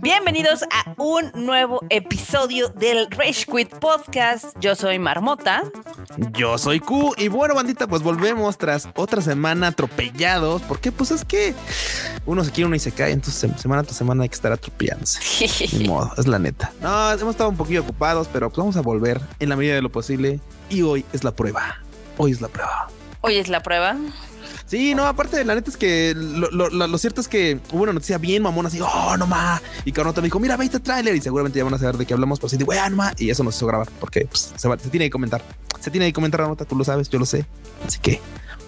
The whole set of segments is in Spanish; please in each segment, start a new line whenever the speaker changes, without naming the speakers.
Bienvenidos a un nuevo episodio del Rage Quit Podcast. Yo soy Marmota.
Yo soy Q y bueno, bandita, pues volvemos tras otra semana atropellados. Porque pues es que uno se quiere, uno y se cae. Entonces, semana tras semana hay que estar atropellándose. Ni modo, es la neta. No, hemos estado un poquito ocupados, pero pues vamos a volver en la medida de lo posible. Y hoy es la prueba. Hoy es la prueba.
Hoy es la prueba.
Sí, no, aparte, la neta es que lo, cierto es que hubo una noticia bien mamona, así, oh, no más. Y Carnota me dijo, mira, ve este tráiler y seguramente ya van a saber de qué hablamos, pero sí, de, no más. Y eso nos hizo grabar porque pues, se, se, tiene que comentar. Se tiene que comentar la nota, tú lo sabes, yo lo sé. Así que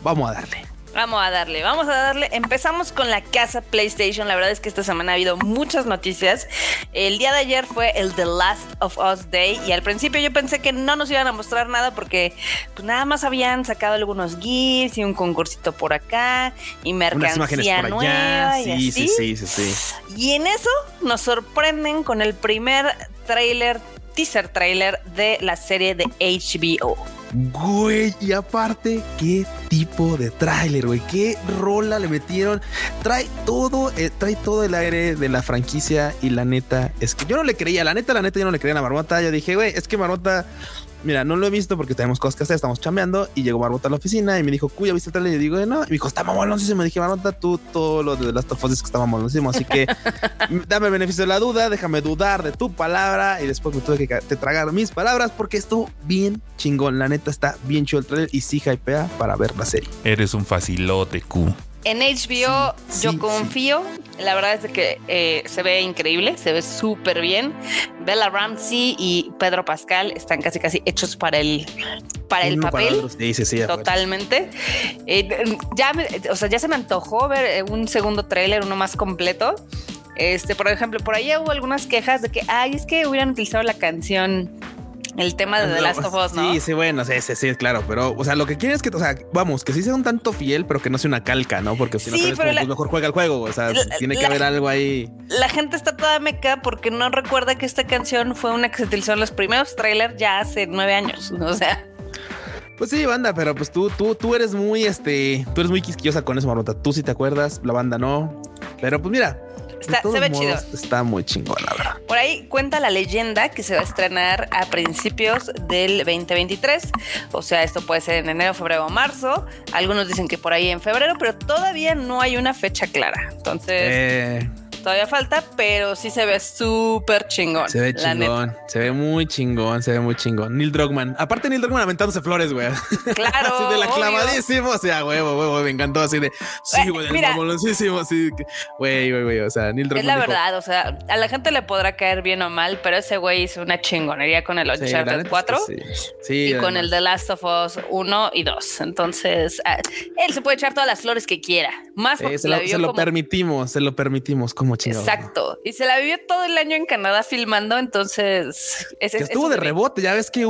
vamos a darle.
Vamos a darle, vamos a darle. Empezamos con la casa PlayStation. La verdad es que esta semana ha habido muchas noticias. El día de ayer fue el The Last of Us Day y al principio yo pensé que no nos iban a mostrar nada porque pues nada más habían sacado algunos GIFs y un concursito por acá y mercancía nueva y así.
Sí, sí, sí, sí.
Y en eso nos sorprenden con el primer trailer, teaser trailer de la serie de HBO.
Güey, y aparte, qué tipo de tráiler, güey. Qué rola le metieron. Trae todo, eh, trae todo el aire de la franquicia. Y la neta, es que yo no le creía. La neta, la neta, yo no le creía a la Marmota. Yo dije, güey, es que Marmota mira, no lo he visto porque tenemos cosas que hacer, estamos chambeando y llegó Marmota a la oficina y me dijo, cuya viste el trailer? Y yo digo, no, y me dijo, está mamaloncísimo. Me dije, Marmota, tú todo lo de las tofos es que está mamaloncísimo, así que dame el beneficio de la duda, déjame dudar de tu palabra y después me tuve que te tragar mis palabras porque estuvo bien chingón. La neta está bien chido el trailer y sí hypea para ver la serie.
Eres un facilote, Q.
En HBO yo confío. La verdad es que eh, se ve increíble, se ve súper bien. Bella Ramsey y Pedro Pascal están casi casi hechos para el para el papel.
sí,
totalmente. Eh, ya, o sea, ya se me antojó ver eh, un segundo tráiler, uno más completo. Este, por ejemplo, por ahí hubo algunas quejas de que, ay, es que hubieran utilizado la canción el tema de The Last of Us, ¿no?
Sí, sí, bueno, sí, sí, sí, claro, pero, o sea, lo que quieren es que, o sea, vamos, que sí sea un tanto fiel, pero que no sea una calca, ¿no? Porque si no, sí, como, pues mejor juega el juego, o sea, tiene que haber algo ahí.
La gente está toda meca porque no recuerda que esta canción fue una que se utilizó en los primeros trailers ya hace nueve años, o sea.
Pues sí, banda, pero pues tú, tú, tú eres muy, este, tú eres muy quisquillosa con eso, Marmota. Tú sí te acuerdas, la banda no. Pero pues mira,
Está, se ve chido.
Está muy chingón, la verdad.
Por ahí cuenta la leyenda que se va a estrenar a principios del 2023. O sea, esto puede ser en enero, febrero o marzo. Algunos dicen que por ahí en febrero, pero todavía no hay una fecha clara. Entonces. Eh todavía falta, pero sí se ve súper chingón.
Se ve chingón, se ve muy chingón, se ve muy chingón. Neil Druckmann, aparte Neil Druckmann aventándose flores, güey.
Claro.
así de la clavadísimo, o sea, güey, güey, me encantó así de, sí, güey, famosísimo, así, güey, güey, güey, o sea, Neil Druckmann.
Es la verdad, o sea, a la gente le podrá caer bien o mal, pero ese güey hizo una chingonería con el Uncharted 4 sí, sí, y con el The Last of Us 1 y 2. Entonces, ah, él se puede echar todas las flores que quiera. Más
porque se lo, se lo permitimos, se lo permitimos como
Exacto. Y se la vivió todo el año en Canadá filmando, entonces...
estuvo de rebote, ya ves que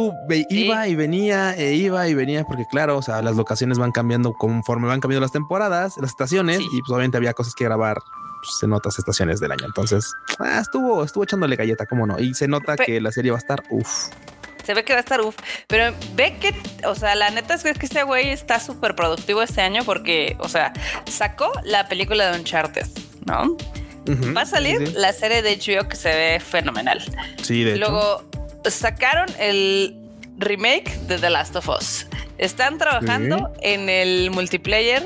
iba y venía, e iba y venía, porque claro, o sea, las locaciones van cambiando conforme van cambiando las temporadas, las estaciones, y pues obviamente había cosas que grabar pues, en otras estaciones del año. Entonces, ah, estuvo, estuvo echándole galleta, cómo no. Y se nota que la serie va a estar uff.
Se ve que va a estar uff. Pero ve que, o sea, la neta es que este güey está súper productivo este año porque, o sea, sacó la película de Uncharted, ¿no? Va a salir la serie de HBO que se ve fenomenal.
Sí, de
Luego sacaron el remake de The Last of Us. Están trabajando en el multiplayer.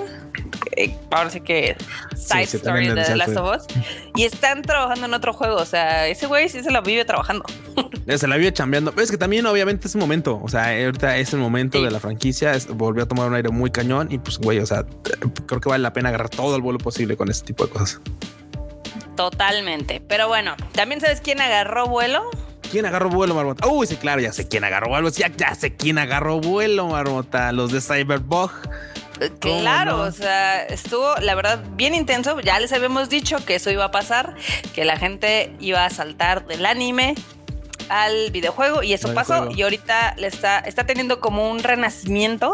Eh, ahora sí que side story de The Last of Us. Y están trabajando en otro juego. O sea, ese güey sí se la vive trabajando.
Se la vive chambeando. Pero es que también, obviamente, es un momento. O sea, ahorita es el momento de la franquicia. volvió a tomar un aire muy cañón. Y pues, güey, o sea, creo que vale la pena agarrar todo el vuelo posible con este tipo de cosas.
Totalmente. Pero bueno, ¿también sabes quién agarró vuelo?
¿Quién agarró vuelo, Marmota? Uy, sí, claro, ya sé quién agarró vuelo. Ya, ya sé quién agarró vuelo, Marmota. Los de Cyberbug.
Eh, claro, o sea, estuvo la verdad bien intenso. Ya les habíamos dicho que eso iba a pasar, que la gente iba a saltar del anime al videojuego y eso pasó y ahorita le está, está teniendo como un renacimiento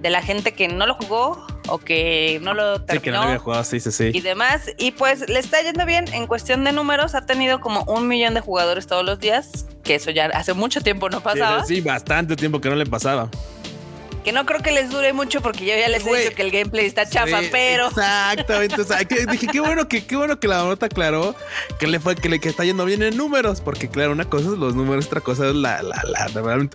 de la gente que no lo jugó o que no lo terminó. Sí, que no
había jugado, sí, sí, sí.
Y demás. Y pues le está yendo bien en cuestión de números. Ha tenido como un millón de jugadores todos los días, que eso ya hace mucho tiempo no pasaba.
Sí, sí bastante tiempo que no le pasaba.
que no creo que les dure mucho porque yo ya les he dicho que el gameplay está chafa, pero.
Exactamente. o sea, dije, qué bueno que, qué bueno que la nota aclaró que le fue que le que está yendo bien en números, porque claro, una cosa es los números, otra cosa es la, la, la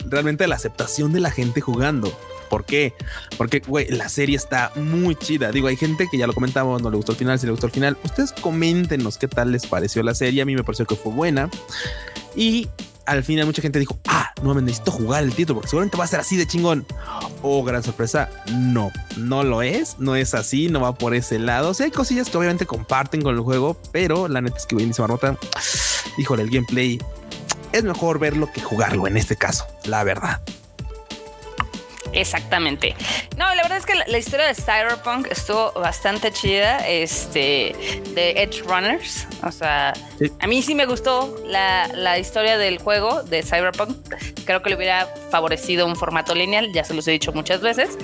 realmente la aceptación de la gente jugando. ¿Por qué? Porque, güey, la serie está muy chida. Digo, hay gente que ya lo comentamos, no le gustó el final, si le gustó el final. Ustedes coméntenos qué tal les pareció la serie. A mí me pareció que fue buena. Y al final mucha gente dijo, ah, no me necesito jugar el título porque seguramente va a ser así de chingón. Oh, gran sorpresa. No, no lo es, no es así, no va por ese lado. O sea, hay cosillas que obviamente comparten con el juego, pero la neta es que buenísima nota. Híjole, el gameplay es mejor verlo que jugarlo en este caso, la verdad.
Exactamente. No, la verdad es que la, historia de Cyberpunk estuvo bastante chida. Este, de Edge Runners. O sea, a mí sí me gustó la, la, historia del juego de Cyberpunk. Creo que le hubiera favorecido un formato lineal, ya se los he dicho muchas veces.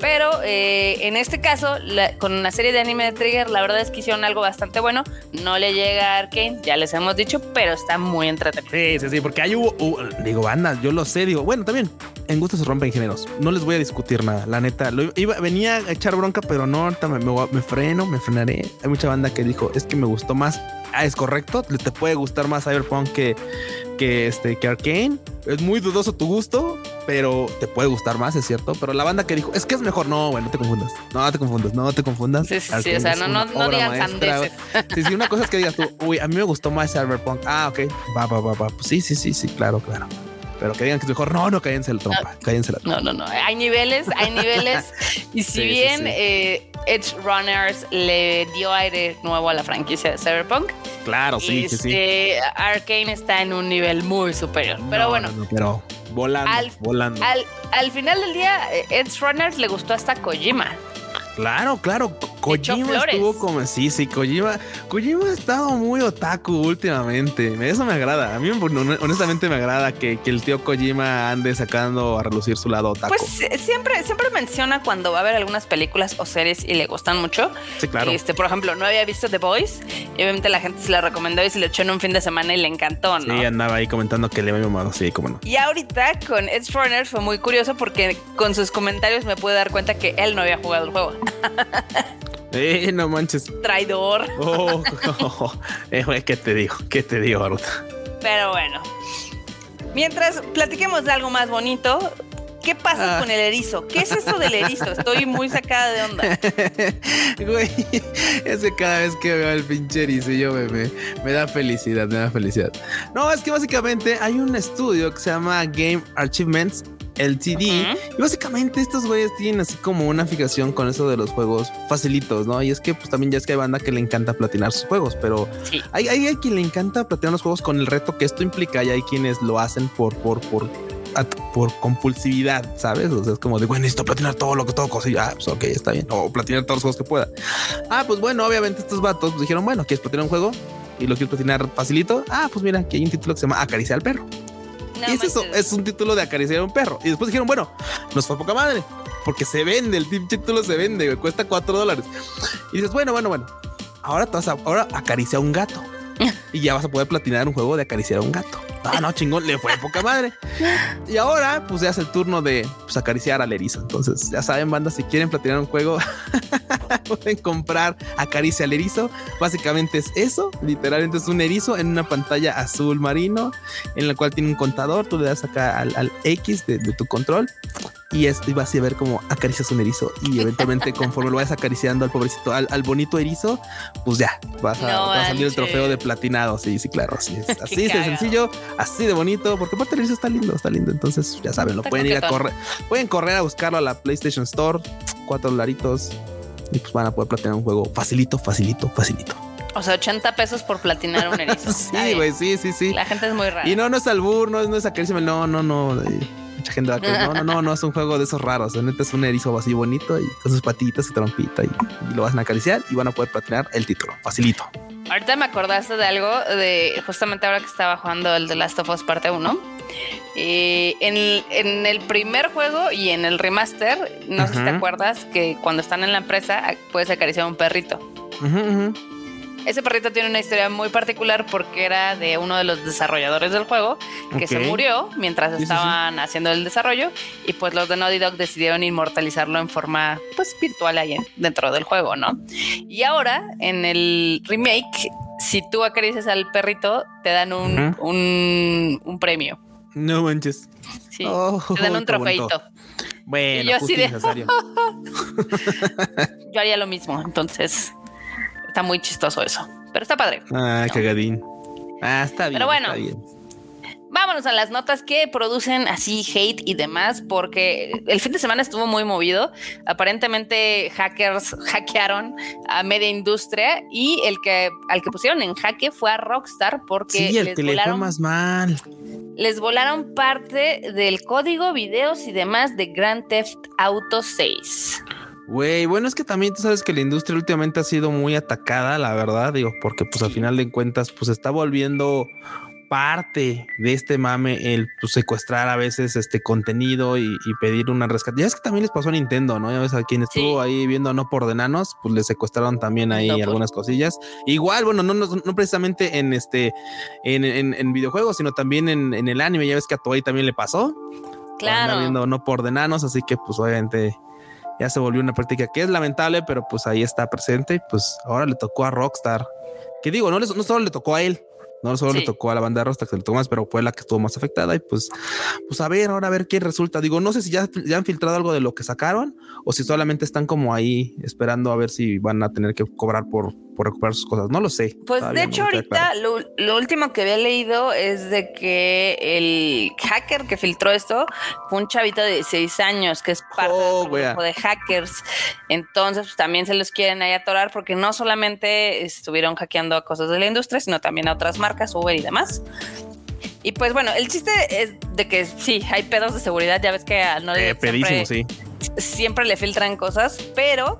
Pero eh, en este caso, con una serie de anime de Trigger, la verdad es que hicieron algo bastante bueno. No le llega a Arkane, ya les hemos dicho, pero está muy entretenido.
Sí, sí, sí, porque hay hubo, digo, bandas, yo lo sé, digo, bueno, también en gusto se rompen géneros. No les voy a discutir nada, la neta. Lo iba, venía a echar bronca, pero no, ahorita me, me, freno, me frenaré. Hay mucha banda que dijo, es que me gustó más. Ah, es correcto, te puede gustar más Cyberpunk que, que este que Arkane. Es muy dudoso tu gusto, pero te puede gustar más, es cierto. Pero la banda que dijo, es que es mejor, no, bueno, no te confundas. No te confundas, no te confundas.
Sí, sí, sí o sea, no, no, no digan sandeces.
Sí, sí, una cosa es que digas tú, uy, a mí me gustó más Cyberpunk. Ah, ok, va, va, va, va. Pues sí, sí, sí, sí, claro, claro. Pero que digan que es mejor, no, no, cállense la trompa, no, cállense la
trompa. No, no, no, hay niveles, hay niveles. y si bien Eh, Edge Runners le dio aire nuevo a la franquicia de Cyberpunk.
Claro, sí, sí, sí.
Este, Arkane está en un nivel muy superior. Pero bueno.
pero volando, al, volando.
Al, al final del día, eh, Edge Runners le gustó hasta Kojima.
Claro, claro. Kojima estuvo como sí, sí, Kojima, Kojima ha estado muy otaku últimamente. Eso me agrada. A mí honestamente me agrada que, el tío Kojima ande sacando a relucir su lado otaku.
Pues eh, siempre, siempre menciona cuando va a ver algunas películas o series y le gustan mucho.
Sí, claro.
Este, por ejemplo, no había visto The Boys y obviamente la gente se la recomendó y se lo echó en un fin de semana y le encantó, ¿no?
Sí, andaba ahí comentando que le había mamado, sí, cómo no.
Y ahorita con Edge Runners fue muy curioso porque con sus comentarios me pude dar cuenta que él no había jugado el juego.
Eh, no manches.
Traidor.
Oh, eh, ¿Qué te digo? ¿Qué te digo, Baruta?
Pero bueno. Mientras platiquemos de algo más bonito, ¿Qué pasa ah. con el erizo? ¿Qué es eso del erizo? Estoy muy sacada de onda.
Güey, es que cada vez que veo el pinche erizo yo me, me, da felicidad, me da felicidad. No, es que básicamente hay un estudio que se llama Game Achievements LTD. Y básicamente estos güeyes tienen así como una fijación con eso de los juegos facilitos, ¿no? Y es que pues también ya es que hay banda que le encanta platinar sus juegos, pero hay, hay, quien le encanta platinar los juegos con el reto que esto implica y hay quienes lo hacen por, por, por por compulsividad, ¿sabes? O sea, es como de, bueno, necesito platinar todo lo que todo y Ah, pues ok, está bien. O platinar todos los juegos que pueda. Ah, pues bueno, obviamente estos vatos pues, dijeron, bueno, ¿quieres platinar un juego? Y lo quiero platinar facilito. Ah, pues mira, aquí hay un título que se llama Acaricia al perro y es eso, es un título de acariciar a un perro. Y después dijeron, bueno, nos fue poca madre, porque se vende, el título se vende, cuesta cuatro dólares. Y dices, bueno, bueno, bueno, ahora, te vas a, ahora acaricia a un gato. Y ya vas a poder platinar un juego de acariciar a un gato. Ah, no, chingón, le fue poca madre. Y ahora, pues ya es el turno de pues, acariciar al erizo. Entonces, ya saben, banda, si quieren platinar un juego, pueden comprar Acaricia al erizo. Básicamente es eso. Literalmente es un erizo en una pantalla azul marino, en la cual tiene un contador. Tú le das acá al, X de, tu control y, es, y vas a ver cómo acaricias un erizo y eventualmente conforme lo vayas acariciando al pobrecito, al, bonito erizo, pues ya vas a, salir el trofeo de platinado. Sí, sí, claro. Así es. Así de sencillo, así de bonito, porque aparte el erizo está lindo, está lindo. Entonces, ya saben, lo pueden ir a correr, pueden correr a buscarlo a la PlayStation Store, cuatro dolaritos y pues van a poder platinar un juego facilito, facilito, facilito.
O sea, 80 pesos por platinar un erizo.
sí, güey, sí, sí, sí.
La gente es muy rara.
Y no, no es albur, no, no es acariciarme, no, no, no mucha gente va a creer, no, no, no, no es un juego de esos raros. En neta es un erizo así bonito y con sus patitas, y trompita y, lo van a acariciar y van a poder platinar el título. Facilito.
Ahorita me acordaste de algo de justamente ahora que estaba jugando el The Last of Us parte 1. Eh, en, el primer juego y en el remaster, no sé si te acuerdas que cuando están en la empresa puedes acariciar a un perrito. Ese perrito tiene una historia muy particular porque era de uno de los desarrolladores del juego que se murió mientras
Sí, sí, sí.
estaban haciendo el desarrollo y pues los de Naughty Dog decidieron inmortalizarlo en forma pues virtual ahí en- dentro del juego, ¿no? Y ahora en el remake, si tú acaricias al perrito, te dan un, un, un premio.
No manches.
Sí,
Oh,
te dan un trofeito.
Bueno,
Y yo así de-. Yo haría lo mismo, entonces está muy chistoso eso. Pero está padre.
Ah, cagadín. Ah, está bien.
Pero bueno.
está bien.
Vámonos a las notas que producen así hate y demás, porque el fin de semana estuvo muy movido. Aparentemente hackers hackearon a media industria y el que al que pusieron en jaque fue a Rockstar porque
Sí, el
les
que le fue
volaron,
más mal.
les volaron parte del código, videos y demás de Grand Theft Auto 6.
Güey, bueno, es que también tú sabes que la industria últimamente ha sido muy atacada, la verdad, digo, porque pues al final de cuentas, pues está volviendo parte de este mame el pues, secuestrar a veces este contenido y, y pedir una rescate. Ya es que también les pasó a Nintendo, ¿no? Ya ves a quien estuvo
Sí.
ahí viendo no por de enanos, pues le secuestraron también ahí
No por-
algunas cosillas. Igual, bueno, no, no, no precisamente en este, en, en- en videojuegos, sino también en, en el anime. Ya ves que a Toei también le pasó. Anda
Claro.
viendo no por de enanos, así que pues obviamente ya se volvió una práctica que es lamentable, pero pues ahí está presente. y, Pues ahora le tocó a Rockstar. Que digo, no, les- no solo le tocó a él, no solo
Sí.
le tocó a la banda de Rockstar que se le tocó más, pero fue la que estuvo más afectada. Y pues, pues a ver, ahora a ver qué resulta. Digo, no sé si ya, ya han filtrado algo de lo que sacaron o si solamente están como ahí esperando a ver si van a tener que cobrar por, por recuperar sus cosas. No lo sé.
Pues
Todavía
de
no
hecho
queda
ahorita
claro.
lo, lo último que había leído es de que el hacker que filtró esto fue un chavito de 16 años que es parte
Oh,
del grupo de hackers. Entonces pues, también se los quieren ahí atorar porque no solamente estuvieron hackeando a cosas de la industria, sino también a otras marcas, Uber y demás. Y pues bueno, el chiste es de que sí, hay pedos de seguridad, ya ves que no
Eh, pedísimo, sí.
siempre le filtran cosas, pero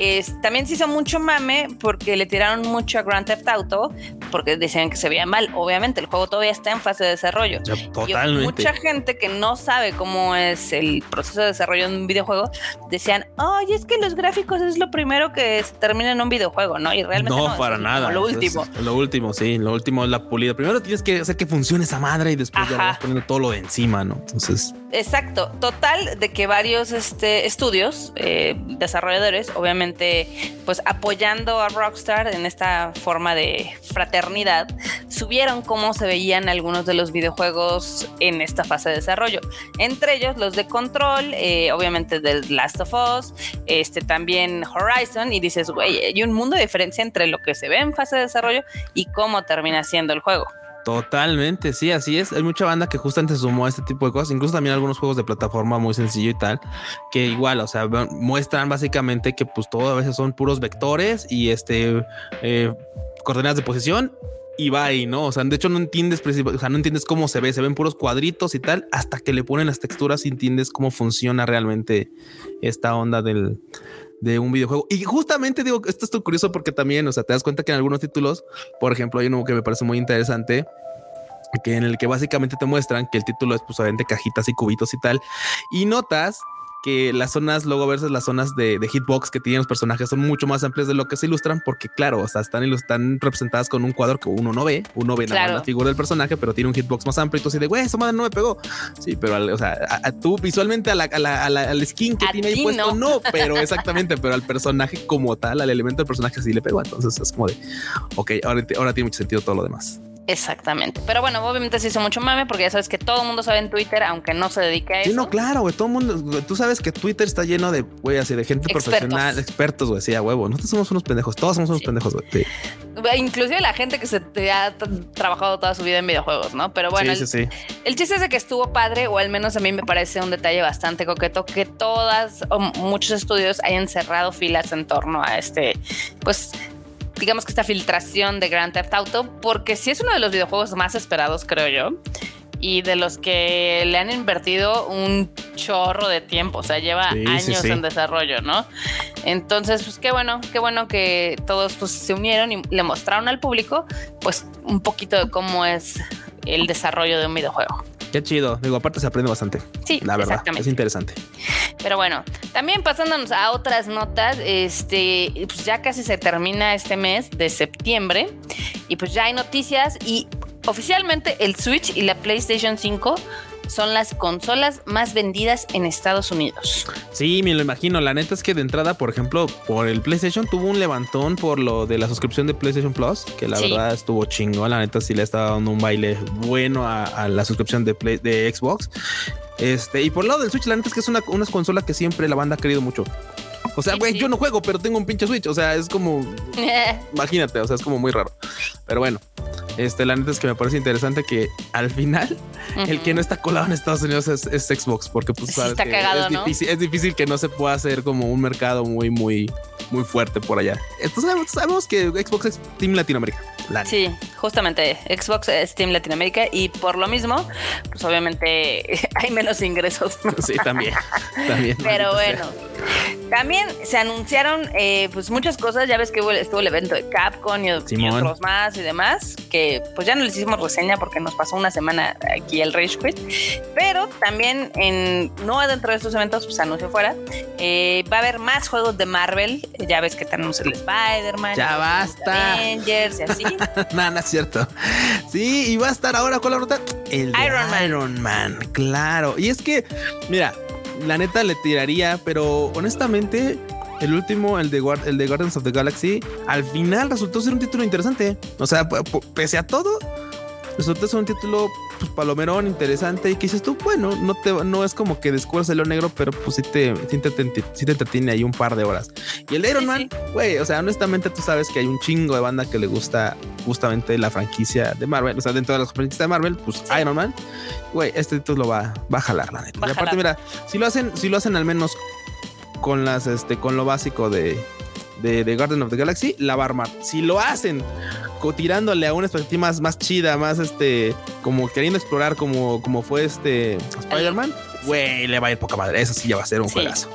es- también se hizo mucho mame porque le tiraron mucho a Grand Theft Auto porque decían que se veía mal. Obviamente, el juego todavía está en fase de desarrollo.
Ya,
Y
totalmente.
mucha gente que no sabe cómo es el proceso de desarrollo de un videojuego decían, oye, es que los gráficos es lo primero que se termina en un videojuego, ¿no? Y realmente no,
no,
es
para
como
nada.
Lo
eso es
último.
lo último, sí. Lo último es la pulida. Primero tienes que hacer que funcione esa madre y después ya
Ajá.
vas poniendo todo lo de encima, ¿no? Entonces,
Exacto, total de que varios este, estudios, eh, desarrolladores, obviamente, pues apoyando a Rockstar en esta forma de fraternidad, subieron cómo se veían algunos de los videojuegos en esta fase de desarrollo. Entre ellos los de Control, eh, obviamente del Last of Us, este también Horizon, y dices, güey, hay un mundo de diferencia entre lo que se ve en fase de desarrollo y cómo termina siendo el juego.
totalmente, sí, así es. Hay mucha banda que justamente sumó a este tipo de cosas, incluso también algunos juegos de plataforma muy sencillo y tal, que igual, o sea, muestran básicamente que pues todo a veces son puros vectores y este eh, coordenadas de posición y va ahí, ¿no? O sea, de hecho no entiendes, o sea, no entiendes cómo se ve, se ven puros cuadritos y tal, hasta que le ponen las texturas y entiendes cómo funciona realmente esta onda del, de un videojuego. Y justamente digo, esto es curioso porque también, o sea, te das cuenta que en algunos títulos, por ejemplo, hay uno que me parece muy interesante, que en el que básicamente te muestran que el título es pues cajitas y cubitos y tal, y notas que las zonas luego versus las zonas de, de hitbox que tienen los personajes son mucho más amplias de lo que se ilustran porque claro, o sea, están, están representadas con un cuadro que uno no ve, uno ve nada más la figura del personaje, pero tiene un hitbox más amplio y tú así de, güey, esa madre no me pegó. Sí, pero al- o sea, a, a tú visualmente a la, a la- a la- al skin que tiene ahí puesto,
no.
no, pero exactamente, pero al personaje como tal, al elemento del personaje sí le pegó. Entonces es como de, ok, ahora, ahora tiene mucho sentido todo lo demás.
Exactamente. Pero bueno, obviamente se hizo mucho mame porque ya sabes que todo el mundo sabe en Twitter, aunque no se dedique a eso.
Sí, no, claro, güey. Todo el mundo, tú sabes que Twitter está lleno de, güey, así de gente
Expertos.
profesional, expertos, güey. Sí, a huevo. Nosotros somos unos pendejos. Todos somos unos
Sí.
pendejos, güey. Sí,
Inclusive la gente que se te ha trabajado toda su vida en videojuegos, ¿no? Pero bueno,
sí, sí,
el chiste es de que estuvo padre, o al menos a mí me parece un detalle bastante coqueto, que todas o muchos estudios hayan cerrado filas en torno a este, pues digamos que esta filtración de Grand Theft Auto, porque sí es uno de los videojuegos más esperados, creo yo. Y de los que le han invertido un chorro de tiempo, o sea, lleva
Sí, sí,
años
sí.
en desarrollo, ¿no? Entonces, pues qué bueno, qué bueno que todos pues, se unieron y le mostraron al público, pues un poquito de cómo es el desarrollo de un videojuego.
Qué chido. Digo, aparte se aprende bastante.
Sí,
la verdad.
exactamente.
Es interesante.
Pero bueno, también pasándonos a otras notas, este, pues ya casi se termina este mes de septiembre y pues ya hay noticias y oficialmente el Switch y la PlayStation 5 son las consolas más vendidas en Estados Unidos.
Sí, me lo imagino. La neta es que de entrada, por ejemplo, por el PlayStation tuvo un levantón por lo de la suscripción de PlayStation Plus, que la
Sí.
verdad estuvo chingón. La neta sí le estaba dando un baile bueno a, a la suscripción de, Play- de Xbox. Este, y por el lado del Switch, la neta es que es una, una consola que siempre la banda ha querido mucho. O sea,
Sí,
güey,
sí.
yo no juego, pero tengo un pinche Switch. O sea, es como, imagínate, o sea, es como muy raro. Pero bueno, este, la neta es que me parece interesante que al final el que no está colado en Estados Unidos es, es Xbox, porque pues
Sí,
sabes
está
que
cagado,
es,
¿no?
difícil, es difícil que no se pueda hacer como un mercado muy, muy, muy fuerte por allá. Entonces sabemos, que Xbox es Team Latinoamérica. La.
Sí, justamente Xbox es Team Latinoamérica y por lo mismo, pues obviamente hay menos ingresos. ¿no?
Sí, también. también
Pero bueno, también se anunciaron eh, pues muchas cosas. Ya ves que estuvo el evento de Capcom y, y otros más y demás. Que pues ya no les hicimos reseña porque nos pasó una semana aquí el Rage Quit. Pero también en no dentro de estos eventos, pues anuncio fuera, eh, va a haber más juegos de Marvel. Ya ves que tenemos el Spider-Man,
Ya basta.
Avengers y así.
no, no es cierto. Sí, y va a estar ahora con la nota. El
Iron Man.
Iron Man, claro. Y es que, mira, la neta le tiraría, pero honestamente, el último, el de, Guard- el de Guardians of the Galaxy, al final resultó ser un título interesante. O sea, pese a todo, resultó ser un título pues, palomerón, interesante. Y que dices tú, bueno, no, te, no es como que descubras el negro, pero pues sí te, sí te, te- sí te entretiene ahí un par de horas. Y el de Iron Man, güey, o sea, honestamente tú sabes que hay un chingo de banda que le gusta justamente la franquicia de Marvel. O sea, dentro de las franquicias de Marvel, pues Iron Man, güey, este título va, va a jalar, la neta.
Va
y aparte,
jalar.
mira, si lo hacen, si lo hacen al menos con las, este, con lo básico de, de, de Garden of the Galaxy, la va a armar. Si lo hacen tirándole a una expectativa más, más chida, más este, como queriendo explorar como, como fue este Spider-Man, güey, le va a ir poca madre. Eso sí ya va a ser un
Sí.
juegazo.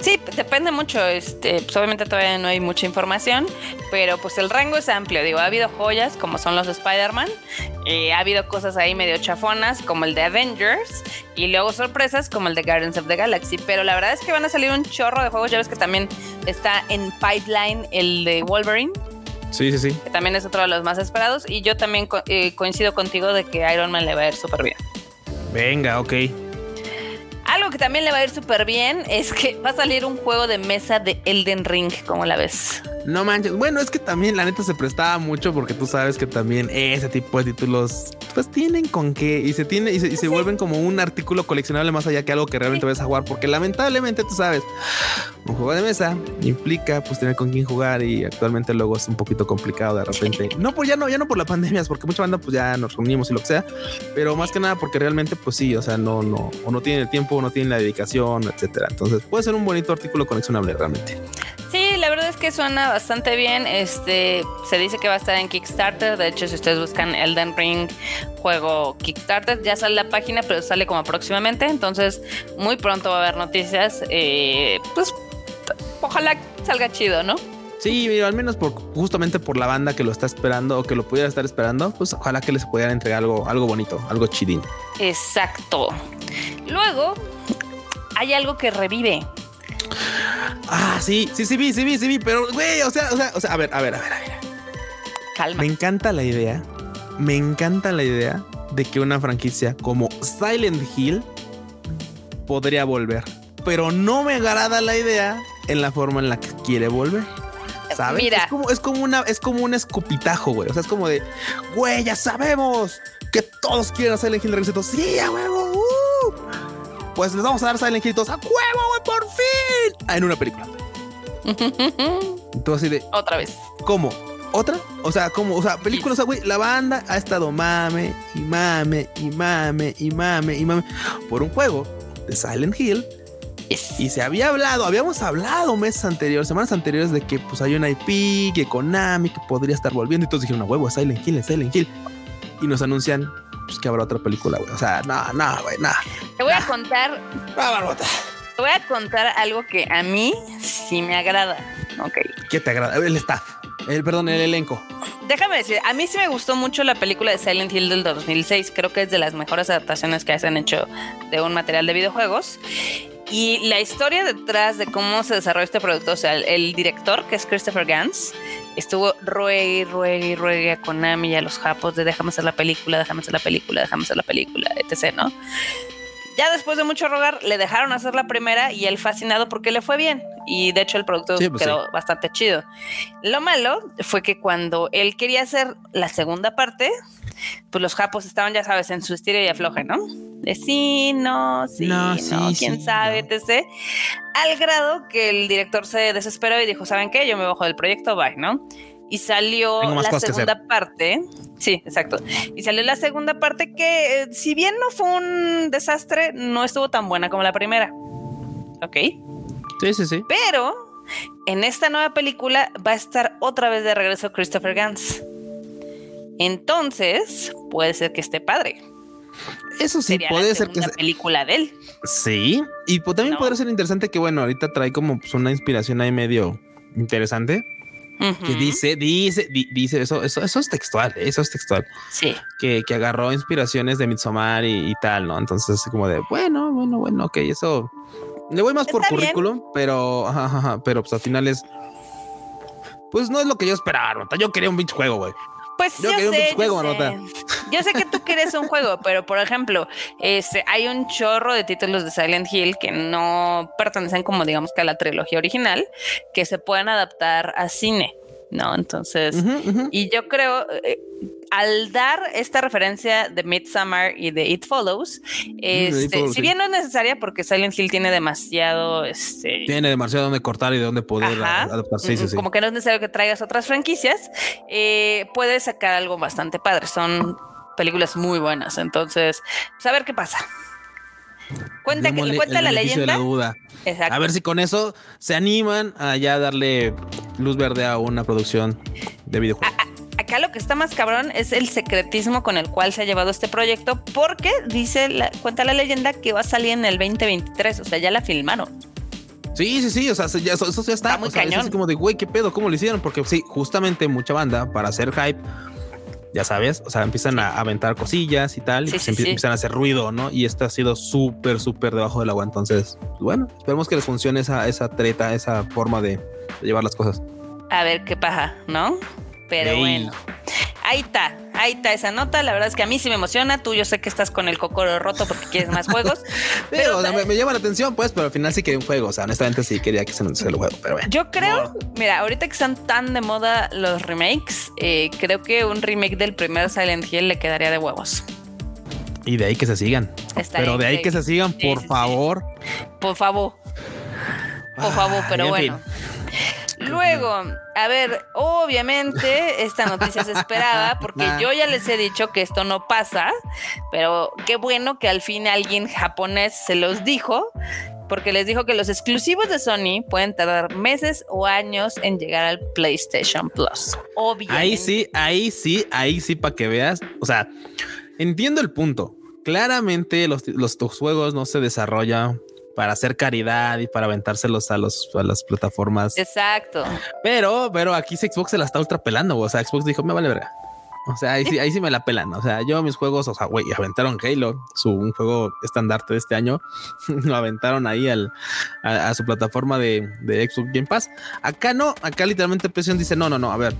Sí, depende mucho. Este, pues obviamente todavía no hay mucha información, pero pues el rango es amplio. Digo, ha habido joyas como son los Spider-Man, eh, ha habido cosas ahí medio chafonas como el de Avengers y luego sorpresas como el de Guardians of the Galaxy. Pero la verdad es que van a salir un chorro de juegos. Ya ves que también está en pipeline el de Wolverine,
Sí, sí, sí.
que también es otro de los más esperados. Y yo también co- eh, coincido contigo de que Iron Man le va a ir súper bien.
Venga, ok.
Algo que también le va a ir súper bien es que va a salir un juego de mesa de Elden Ring, como la ves.
No manches. Bueno, es que también la neta se prestaba mucho porque tú sabes que también ese tipo de títulos pues tienen con qué y se tiene y se, y se vuelven como un artículo coleccionable más allá que algo que realmente vas a jugar porque lamentablemente tú sabes un juego de mesa implica pues tener con quién jugar y actualmente luego es un poquito complicado de repente. No por ya no ya no por la pandemia, es porque mucha banda pues ya nos reunimos y lo que sea, pero más que nada porque realmente pues sí, o sea, no no o no tienen el tiempo, no tienen la dedicación, etcétera. Entonces puede ser un bonito artículo coleccionable realmente.
Sí, la verdad es que suena bastante bien. Este se dice que va a estar en Kickstarter. De hecho, si ustedes buscan Elden Ring juego Kickstarter, ya sale la página, pero sale como próximamente. Entonces, muy pronto va a haber noticias. Eh, pues ojalá salga chido, ¿no?
Sí, mira, al menos por justamente por la banda que lo está esperando o que lo pudiera estar esperando, pues ojalá que les pudieran entregar algo, algo bonito, algo chidín.
Exacto. Luego hay algo que revive.
Ah, sí, sí, sí vi, sí vi, sí vi, pero güey, o sea, o sea, o sea, a ver, a ver, a ver, a ver.
Calma.
Me encanta la idea, me encanta la idea de que una franquicia como Silent Hill podría volver, pero no me agrada la idea en la forma en la que quiere volver. ¿Sabes?
Mira.
Es como, es como una, es como un escupitajo, güey. O sea, es como de, güey, ya sabemos que todos quieren a Silent Hill regreso. Sí, a huevo. Uh". Pues les vamos a dar Silent Hill todos a huevo, güey, por fin. Ah, en una película. Todo así de,
Otra vez.
¿Cómo? ¿Otra? O sea, ¿cómo? O sea, películas, o sea, güey, la banda ha estado mame y mame y mame y mame y mame por un juego de Silent Hill
Yes.
y se había hablado, habíamos hablado meses anteriores, semanas anteriores de que pues hay una IP, que Konami, que podría estar volviendo y todos dijeron, a huevo, Silent Hill, Silent Hill. Y nos anuncian pues que habrá otra película, güey. O sea, no, no, güey, no.
Te voy a contar
No, Barbota.
Te voy a contar algo que a mí sí me agrada. Ok.
¿Qué te agrada? El staff. El, perdón, el elenco.
Déjame decir, a mí sí me gustó mucho la película de Silent Hill del 2006. Creo que es de las mejores adaptaciones que se han hecho de un material de videojuegos. Y la historia detrás de cómo se desarrolló este producto, o sea, el, el director, que es Christopher Gans, estuvo ruegue ruegue ruegue a Konami y a los japos de déjame hacer la película, déjame hacer la película, déjame hacer la película, etc., ¿no? Ya después de mucho rogar, le dejaron hacer la primera y él fascinado porque le fue bien. Y de hecho el producto
Sí, pues
quedó bastante chido. Lo malo fue que cuando él quería hacer la segunda parte, pues los japos estaban, ya sabes, en su estilo y afloje, ¿no? De sí, no, sí,
No,
quién
sí,
sabe,
no.
etc. Al grado que el director se desesperó y dijo, ¿saben qué? Yo me bajo del proyecto, bye, ¿no? Y salió la segunda parte. Sí, exacto. Y salió la segunda parte que, eh, si bien no fue un desastre, no estuvo tan buena como la primera. Ok.
Sí, sí, sí.
Pero en esta nueva película va a estar otra vez de regreso Christopher Gans. Entonces, puede ser que esté padre.
Eso sí,
Sería
puede
la
ser que
segunda
se-
película de él.
Sí. Y pues, también
No.
podría ser interesante que, bueno, ahorita trae como pues, una inspiración ahí medio interesante. Que dice, dice, di- dice, eso, eso, eso es textual, ¿eh? eso es textual.
Sí.
Que, que agarró inspiraciones de Midsommar y, y tal, ¿no? Entonces, así como de, bueno, bueno, bueno, ok, eso. Le voy más por
bien.
currículum, pero, ajá, ajá, ajá, pero pues al final es. Pues no es lo que yo esperaba, Marmota. Yo quería un pinche juego, güey.
Pues
Yo
yo,
quería un
sé,
pinche juego,
yo, sé.
Marmota.
Yo sé que tú quieres un juego, pero por ejemplo, este, hay un chorro de títulos de Silent Hill que no pertenecen como digamos que a la trilogía original, que se pueden adaptar a cine, ¿no? Entonces, y yo creo, eh, al dar esta referencia de Midsommar y de It Follows, este,
It Follows,
si
sí.
bien no es necesaria porque Silent Hill tiene demasiado, este,
Tiene demasiado donde cortar y de dónde poder
Ajá.
adaptar. Sí, sí, sí.
como que no es necesario que traigas otras franquicias, eh, puedes sacar algo bastante padre. Son películas muy buenas, entonces, pues a ver qué pasa. Cuenta, que, la
beneficio de
leyenda.
la duda.
Exacto.
A ver si con eso se animan a ya darle luz verde a una producción de videojuegos.
Acá lo que está más cabrón es el secretismo con el cual se ha llevado este proyecto, porque dice, la, cuenta la leyenda que va a salir en el 2023, o sea, ya la filmaron.
Sí, sí, sí, o sea, ya- eso, eso ya está.
Está muy
o sea, es
cañón.
así como de, güey, ¿qué pedo? ¿Cómo lo hicieron? Porque sí, justamente mucha banda para hacer hype, ya sabes, o sea, empiezan a aventar cosillas y tal, y pues
sí,
empie-
sí.
empiezan a hacer ruido, ¿no? Y esto ha sido súper, súper debajo del agua. Entonces, bueno, esperemos que les funcione esa, esa treta, esa forma de, de llevar las cosas.
A ver qué paja, ¿no? Pero
Ey.
bueno. Ahí está, ahí está esa nota. La verdad es que a mí sí me emociona. Tú yo sé que estás con el cocoro roto porque quieres más juegos.
Pero, o sea, me, me llama la atención, pues, pero al final sí quería un juego. O sea, honestamente sí quería que se anunciara el juego, pero bueno.
Yo creo, mira, ahorita que están tan de moda los remakes, eh, creo que un remake del primer Silent Hill le quedaría de huevos.
Y de ahí que se sigan. Pero de ahí que se sigan, por
sí, sí.
favor.
Por favor, por favor, pero
en
bueno. Luego, a ver, obviamente esta noticia se esperaba porque yo ya les he dicho que esto no pasa, pero qué bueno que al fin alguien japonés se los dijo, porque les dijo que los exclusivos de Sony pueden tardar meses o años en llegar al PlayStation Plus. Obviamente.
Ahí sí, ahí sí, ahí sí, para que veas. O sea, entiendo el punto. Claramente los, los tus juegos no se desarrollan para hacer caridad y para aventárselos a, los, a las plataformas.
Exacto.
Pero, pero aquí Xbox se la está ultra pelando. O sea, Xbox dijo, me vale verga. O sea, ahí sí, ahí sí me la pelan. O sea, yo mis juegos, o sea, güey, aventaron Halo, su un juego estandarte de este año, lo aventaron ahí al, a, a su plataforma de, de Xbox Game Pass. Acá no, acá literalmente PlayStation dice, no, no, no, a ver,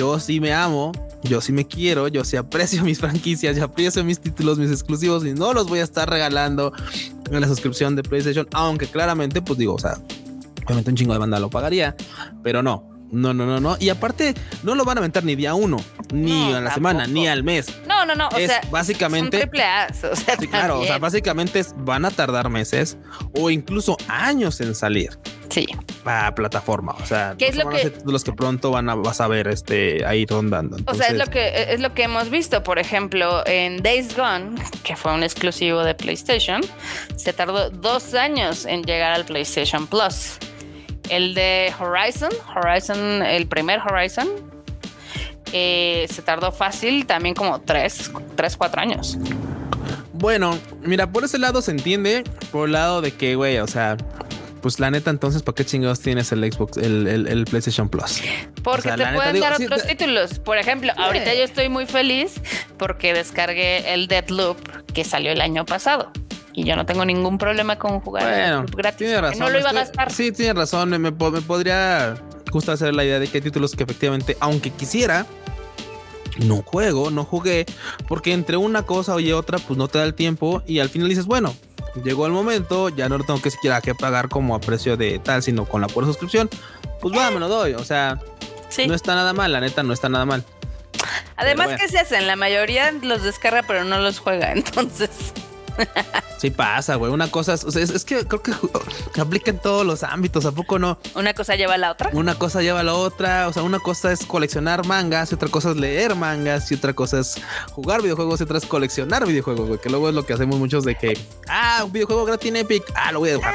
yo sí me amo, yo sí me quiero, yo sí aprecio mis franquicias, yo aprecio mis títulos, mis exclusivos y no los voy a estar regalando en la suscripción de PlayStation, aunque claramente, pues digo, o sea, obviamente un chingo de banda lo pagaría, pero no. No, no, no, no. Y aparte, no lo van a aventar ni día uno, ni
No,
a la semana, ni al mes.
No, no, no. O
Es
sea,
básicamente-
es un triple A. O sea,
Sí, claro, o sea, básicamente es- van a tardar meses o incluso años en salir
Sí.
a plataforma. O sea,
¿Qué es lo que-
títulos que pronto van a, vas a ver este ahí rondando.
O sea, es lo que es lo que hemos visto, por ejemplo, en Days Gone, que fue un exclusivo de PlayStation, se tardó dos años en llegar al PlayStation Plus. El de Horizon, Horizon, el primer Horizon, eh, se tardó fácil también como tres, tres, cuatro años.
Bueno, mira, por ese lado se entiende, por el lado de que, güey, o sea, pues la neta, entonces, ¿para qué chingados tienes el Xbox, el, el- el PlayStation Plus?
Porque
O sea,
te
neta,
pueden
digo,
dar
sí,
otros títulos. Por ejemplo, ahorita yo estoy muy feliz porque descargué el Deadloop que salió el año pasado. Y yo no tengo ningún problema con jugar el
Bueno,
gratis.
tiene razón.
No lo iba a
estoy-
gastar.
Sí, tiene razón. Me, me po- me podría justo hacer la idea de que hay títulos que efectivamente, aunque quisiera, no juego, no jugué, porque entre una cosa y otra, pues no te da el tiempo y al final dices, bueno, llegó el momento, ya no tengo que siquiera que pagar como a precio de tal, sino con la pura suscripción, pues va, me lo doy. O sea,
Sí.
no está nada mal, la neta, no está nada mal.
Además,
bueno.
¿qué se hacen? La mayoría los descarga, pero no los juega. Entonces,
Sí pasa, güey. Una cosa es, o sea, es, es que creo que aplica en todos los ámbitos, ¿a poco no?
una cosa lleva a la otra.
Una cosa lleva a la otra, o sea, una cosa es coleccionar mangas, y otra cosa es leer mangas, y otra cosa es jugar videojuegos, y otra es coleccionar videojuegos, güey, que luego es lo que hacemos muchos de que, ah, un videojuego gratis en Epic, ah, lo voy a jugar.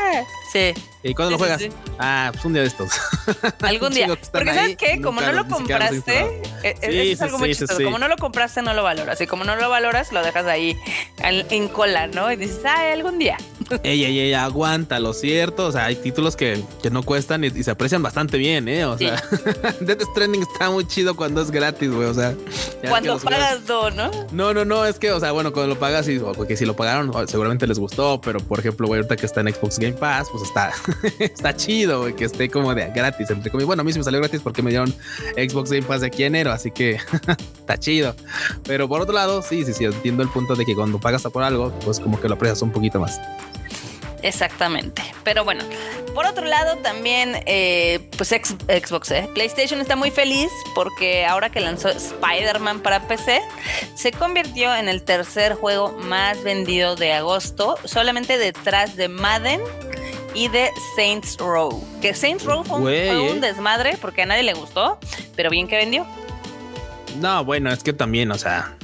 Sí.
¿Y cuándo
Sí,
lo juegas?
sí.
Ah, pues un día de estos.
Algún día. Porque
ahí,
¿sabes qué? Como no lo compraste, eh, eh, es
sí,
algo muy chistoso. Como no lo compraste, no lo valoras. Y como no lo valoras, lo dejas ahí en cola, ¿no? Y dices, ay, algún día.
Ey, ey, ey, aguanta, lo cierto. O sea, hay títulos que, que no cuestan y, y se aprecian bastante bien, ¿eh? O sea, Death Stranding está muy chido cuando es gratis, güey. O sea,
Cuando pagas dos, ¿no?
No, no, no, es que, o sea, bueno, cuando lo pagas y o que si lo pagaron, seguramente les gustó, pero por ejemplo, güey, ahorita que está en Xbox Game Pass, pues está, está chido, que esté como de gratis, entre comillas. Bueno, a mí sí me salió gratis porque me dieron Xbox Game Pass de aquí en enero, así que está chido. Pero por otro lado, sí, sí, sí, entiendo el punto de que cuando pagas por algo, pues como que lo aprecias un poquito más.
Exactamente. Pero bueno, por otro lado también, eh, pues Xbox, eh, PlayStation está muy feliz porque ahora que lanzó Spider-Man para PC, se convirtió en el tercer juego más vendido de agosto, solamente detrás de Madden y de Saints Row. Que Saints Row fue un,
Güey,
fue
eh.
desmadre porque a nadie le gustó, pero bien que vendió.
No, bueno, es que también, o sea,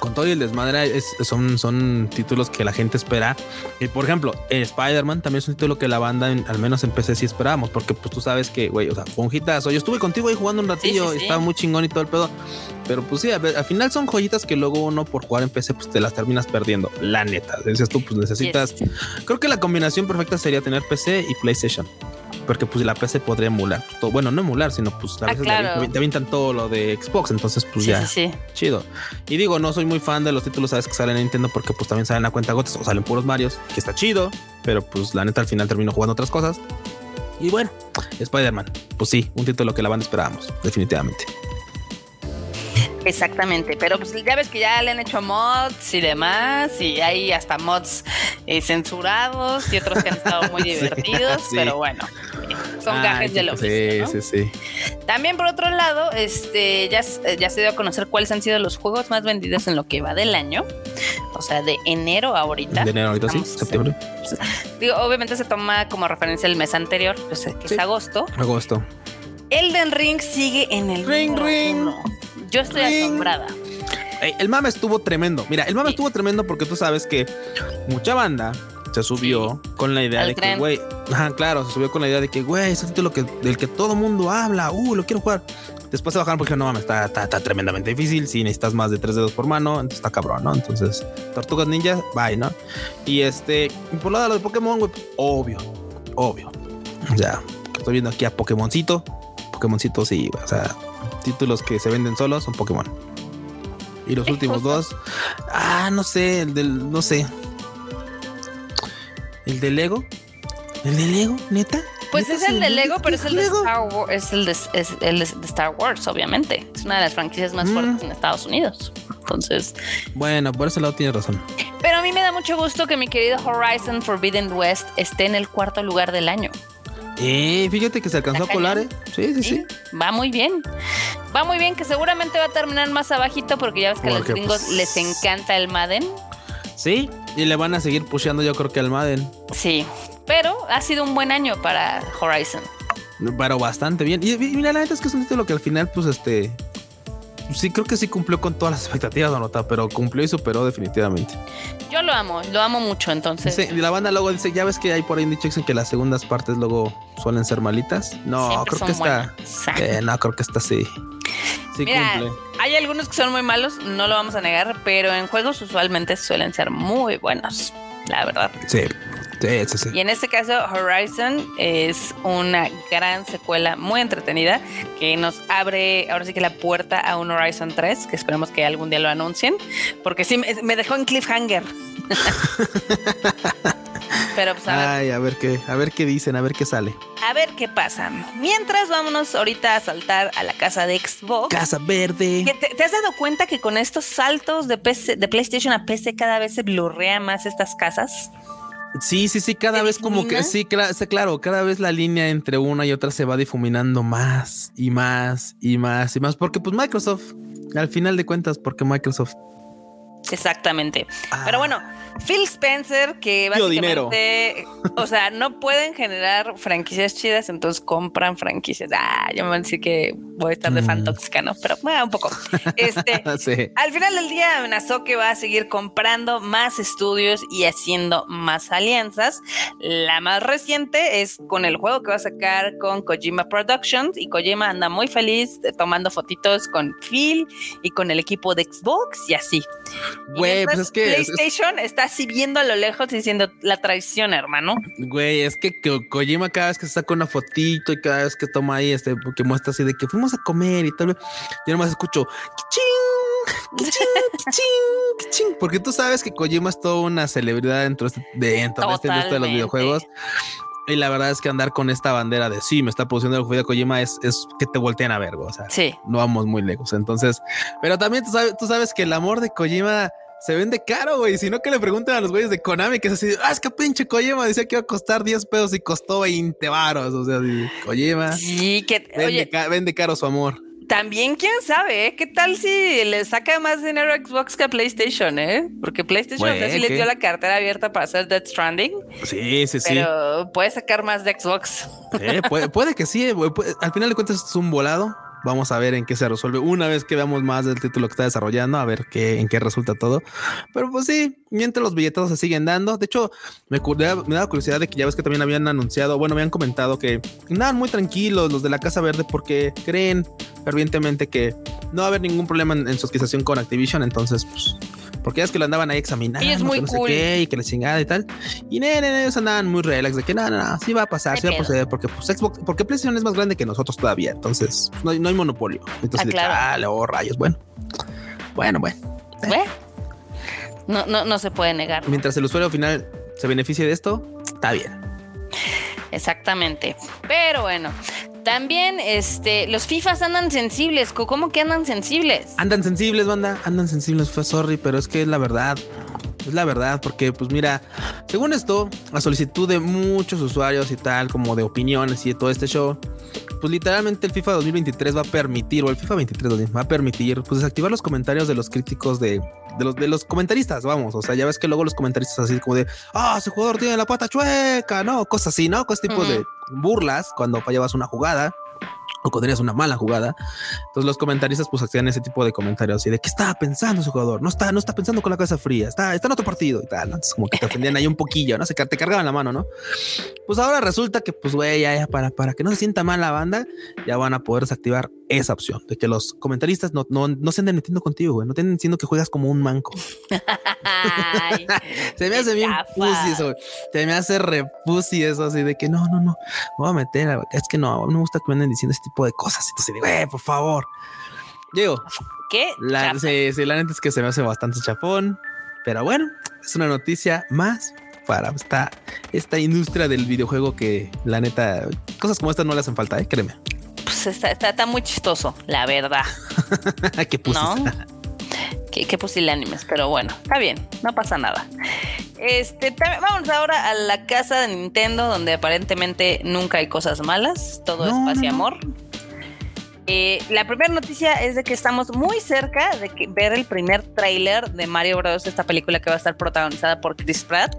con todo y el desmadre es- son, son títulos que la gente espera. Y por ejemplo, Spider-Man también es un título que la banda, en- al menos en PC, sí esperábamos, porque pues tú sabes que, güey, o sea, fue un hitazo. Yo estuve contigo ahí jugando un ratillo,
sí, sí.
estaba muy chingón y todo el pedo. Pero pues sí, a ver, al final son joyitas que luego uno por jugar en PC, pues te las terminas perdiendo. La neta, dices tú, pues necesitas.
Yes.
Creo que la combinación perfecta sería tener PC y PlayStation. Porque pues la PC podría emular. pues, todo- bueno, no emular, sino pues a
Ah,
veces
claro.
avientan- te avientan todo lo de Xbox. Entonces, pues
Sí,
ya.
sí, sí.
Chido. Y digo, no soy muy fan de los títulos, sabes que salen en Nintendo porque pues también salen a cuenta gotas o salen puros Marios, que está chido, pero pues la neta al final termino jugando otras cosas. Y bueno, Spider-Man, pues sí, un título que la banda esperábamos, definitivamente.
Exactamente, pero pues ya ves que ya le han hecho mods y demás, y hay hasta mods eh, censurados y otros que han estado muy
Sí,
divertidos,
sí.
pero bueno, eh, son
Ay,
gajes del
sí,
oficio. ¿no?
sí, sí.
También por otro lado, este ya, se dio a conocer cuáles han sido los juegos más vendidos en lo que va del año, o sea, de enero a ahorita.
De enero ahorita sí, septiembre,
Digo, obviamente se toma como referencia el mes anterior, pues, eh, que
Sí.
es agosto.
agosto.
Elden Ring sigue en el
Ring, ring.
uno. Yo estoy asombrada.
El mame estuvo tremendo. Mira, el mame
Sí.
estuvo tremendo porque tú sabes que mucha banda se subió con la idea
Al
de que, güey, ajá, claro, se subió con la idea de que, güey, ese título que, del que todo mundo habla, uh, lo quiero jugar. Después se bajaron porque no mames, está, está, está tremendamente difícil. Si necesitas más de tres dedos por mano, entonces está cabrón, ¿no? Entonces, Tortugas Ninja, bye, ¿no? Y este, y por lado de Pokémon, güey, obvio, obvio. O sea, estoy viendo aquí a Pokémoncito. Pokémoncito, sí, o sea, títulos que se venden solos son Pokémon. Y los últimos
justo.
dos, ah, no sé, el del, no sé. El de Lego. El de Lego, neta.
Pues
¿Neta
es el de Lego, pero es el de? Star Wars, es el de, es el de Star Wars, obviamente. Es una de las franquicias más
Mm.
fuertes en Estados Unidos. Entonces,
Bueno, por ese lado tienes razón.
pero a mí me da mucho gusto que mi querido Horizon Forbidden West esté en el cuarto lugar del año.
Eh, fíjate que se alcanzó a colar, eh. Sí, sí,
Sí,
sí.
Va muy bien. Va muy bien, que seguramente va a terminar más abajito porque ya ves que a los gringos
pues,
les encanta el Madden.
Sí, y le van a seguir pusheando, yo creo que al Madden.
Sí, pero ha sido un buen año para Horizon.
Pero bastante bien. Y, y mira, la neta es que es un título que al final, pues este. Sí, creo que sí cumplió con todas las expectativas, no nota, pero cumplió y superó definitivamente.
Yo lo amo, lo amo mucho, entonces.
Y la banda luego dice, ya ves que hay por ahí dicho que las segundas partes luego suelen ser malitas. No,
siempre
creo que
buenas.
eh, no, creo que esta sí. Sí
Mira,
cumple.
hay algunos que son muy malos, no lo vamos a negar, pero en juegos usualmente suelen ser muy buenos, la verdad.
Sí. Sí, sí, sí.
Y en este caso, Horizon es una gran secuela muy entretenida que nos abre ahora sí que la puerta a un Horizon 3, que esperemos que algún día lo anuncien, porque sí me, me dejó en cliffhanger. Pero pues a ver.
Ay, a ver qué, a ver qué dicen, a ver qué sale.
A ver qué pasa. Mientras vámonos ahorita a saltar a la casa de Xbox.
Casa Verde.
¿Que ¿Te, te has dado cuenta que con estos saltos de, PC de PlayStation a PC cada vez se blurrea más estas casas?
Sí, sí, sí, cada
¿Se
vez como que sí, claro, cada vez la línea entre una y otra se va difuminando más y más y más y más, porque pues Microsoft, al final de cuentas, porque Microsoft.
Exactamente.
Ah.
Pero bueno, Phil Spencer, que
dinero.
básicamente, o sea, no pueden generar franquicias chidas, entonces compran franquicias. Ah, ya me van a decir que voy a estar de fan
Mm.
tóxica, ¿no? Pero bueno, un poco. Este,
sí.
Al final del día amenazó que va a seguir comprando más estudios y haciendo más alianzas. La más reciente es con el juego que va a sacar con Kojima Productions y Kojima anda muy feliz eh, tomando fotitos con Phil y con el equipo de Xbox y así.
Güey, pues es que es- es-
PlayStation está así viendo a lo lejos diciendo la traición, hermano.
Güey, es que Ko- Kojima cada vez que saca una fotito y cada vez que toma ahí, este, que muestra así de que fuimos a comer y tal, yo nomás escucho. Porque tú sabes que Kojima es toda una celebridad dentro de, este- dentro de esta industria de los videojuegos. Y la verdad es que andar con esta bandera de sí, me está produciendo el juego de Kojima es, es que te voltean a ver, o sea,
Sí.
no vamos muy lejos. Entonces, pero también tú sabes, tú sabes que el amor de Kojima se vende caro, güey. Si no, que le pregunten a los güeyes de Konami, que es así, ah, es que pinche Kojima decía que iba a costar 10 pesos y costó 20 varos. O sea, Kojima
Sí, que
vende,
oye,
ca- vende caro su amor.
También, quién sabe, ¿eh? ¿Qué tal si le saca más dinero a Xbox que a PlayStation, eh? Porque PlayStation o sea, sí le dio la cartera abierta para hacer Death Stranding,
Sí, sí, sí.
pero puede sacar más de Xbox.
Eh, puede, puede que sí. puede- al final de cuentas es un volado. Vamos a ver en qué se resuelve una vez que veamos más del título que está desarrollando, a ver qué, en qué resulta todo. Pero pues sí, mientras los billeteros se siguen dando. De hecho, me, me da curiosidad de que ya ves que también habían anunciado, bueno, habían comentado que andaban muy tranquilos los de la Casa Verde porque creen fervientemente que no va a haber ningún problema en, en su adquisición con Activision. Entonces, pues, porque ya es que lo andaban ahí examinando,
Y es muy
que no sé
cool.
qué, y que la chingada y tal. Y ne, ne, ne, ellos andaban muy relax de que no, no, sí va a pasar, sí va a proceder, porque pues Xbox, porque PlayStation es más grande que nosotros todavía, entonces no hay, no hay monopolio. Entonces,
Ah,
de
claro.
chale, oh, rayos, bueno. Bueno, bueno.
¿Ve? No, no, no se puede negar.
Mientras el usuario final se beneficie de esto, está bien.
Exactamente. Pero bueno, también este, los FIFAs andan sensibles. ¿Cómo que andan sensibles?
Andan sensibles, banda, andan sensibles, fue sorry, pero es que es la verdad. Es la verdad, porque pues mira, según esto, a solicitud de muchos usuarios y tal, como de opiniones y de todo este show, pues literalmente el FIFA 2023 va a permitir, o el FIFA 23 2000, va a permitir, pues desactivar los comentarios de los críticos de, de los, de los comentaristas, vamos, o sea, ya ves que luego los comentaristas así como de, ah, ese jugador tiene la pata chueca, ¿no? Cosas así, ¿no? Cosas tipo de
Ujú.
burlas cuando fallabas una jugada o cuando una mala jugada. Entonces los comentaristas pues hacían ese tipo de comentarios así de qué estaba pensando ese jugador, no está, no está pensando con la cabeza fría, está, está en otro partido y tal. ¿no? Entonces como que te ofendían ahí un poquillo, no sé, te cargaban la mano, ¿no? Pues ahora resulta que pues güey, ya, ya, para, para que no se sienta mal la banda, ya van a poder desactivar esa opción de que los comentaristas no, no, no se anden metiendo contigo, güey, no te anden diciendo que juegas como un manco.
Ay,
Se me hace bien pussy eso, güey. Se me hace repussy eso, así de que no, no, no, me voy a meter. Es que no, no me gusta que me anden diciendo este tipo de cosas. Entonces, digo, güey, por favor. Digo,
¿Qué?
la,
chafa.
sí, sí, la neta es que se me hace bastante chapón, pero bueno, es una noticia más para esta, esta industria del videojuego que la neta, cosas como estas no le hacen falta, ¿eh? créeme.
Pues está, está, está muy chistoso, la verdad.
que pusis.
¿No? Qué, qué pusilánimes, pero bueno, está bien, no pasa nada. Este, también- vamos ahora a la casa de Nintendo, donde aparentemente nunca hay cosas malas, todo
No,
es paz y
no, no.
Eh, la primera noticia es de que estamos muy cerca de que- ver el primer tráiler de Mario Bros. Esta película que va a estar protagonizada por Chris Pratt.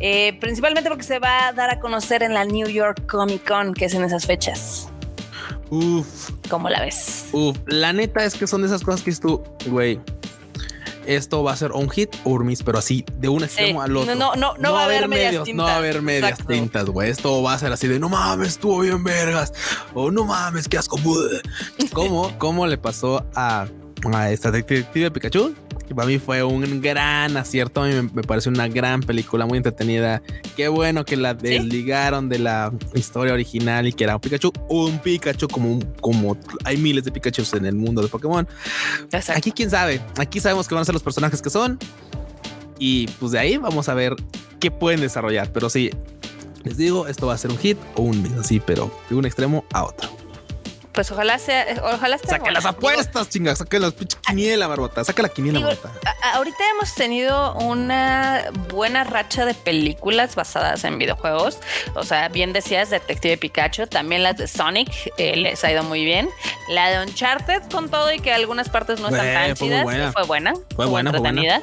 Eh, principalmente porque se va a dar a conocer en la New York Comic Con, que es en esas fechas.
Uf,
¿Cómo la ves?
uf. La neta es que son de esas cosas que es tú, güey. Esto va a ser un hit or miss, pero así de un extremo al otro.
No, no, no va a haber medias
medios, no va a haber
tintas.
medias
Exacto.
tintas, güey. Esto va a ser así de no mames, estuvo bien vergas. O no mames, qué asco. ¿Cómo, cómo le pasó a, a esta detective Pikachu? Que para mí fue un gran acierto. A mí me, me pareció una gran película, muy entretenida. Qué bueno que la desligaron de la historia original y que era un Pikachu, un Pikachu como, un- como hay miles de Pikachu en el mundo de Pokémon.
Exacto.
Aquí quién sabe, aquí sabemos que van a ser los personajes que son y pues de ahí vamos a ver qué pueden desarrollar. Pero sí, les digo, esto va a ser un hit o un así, pero de un extremo a otro.
Pues ojalá sea, ojalá esté
Saca las apuestas, chingas, saca las pinche quiniela, barbota, saca la quiniela,
Digo,
barbota.
A- Ahorita hemos tenido una buena racha de películas basadas en videojuegos. O sea, bien decías, Detective Pikachu, también las de Sonic, eh, les ha ido muy bien. La de Uncharted, con todo y que algunas partes no están
Eh,
tan
fue
chidas,
buena.
fue buena.
Fue buena, fue buena.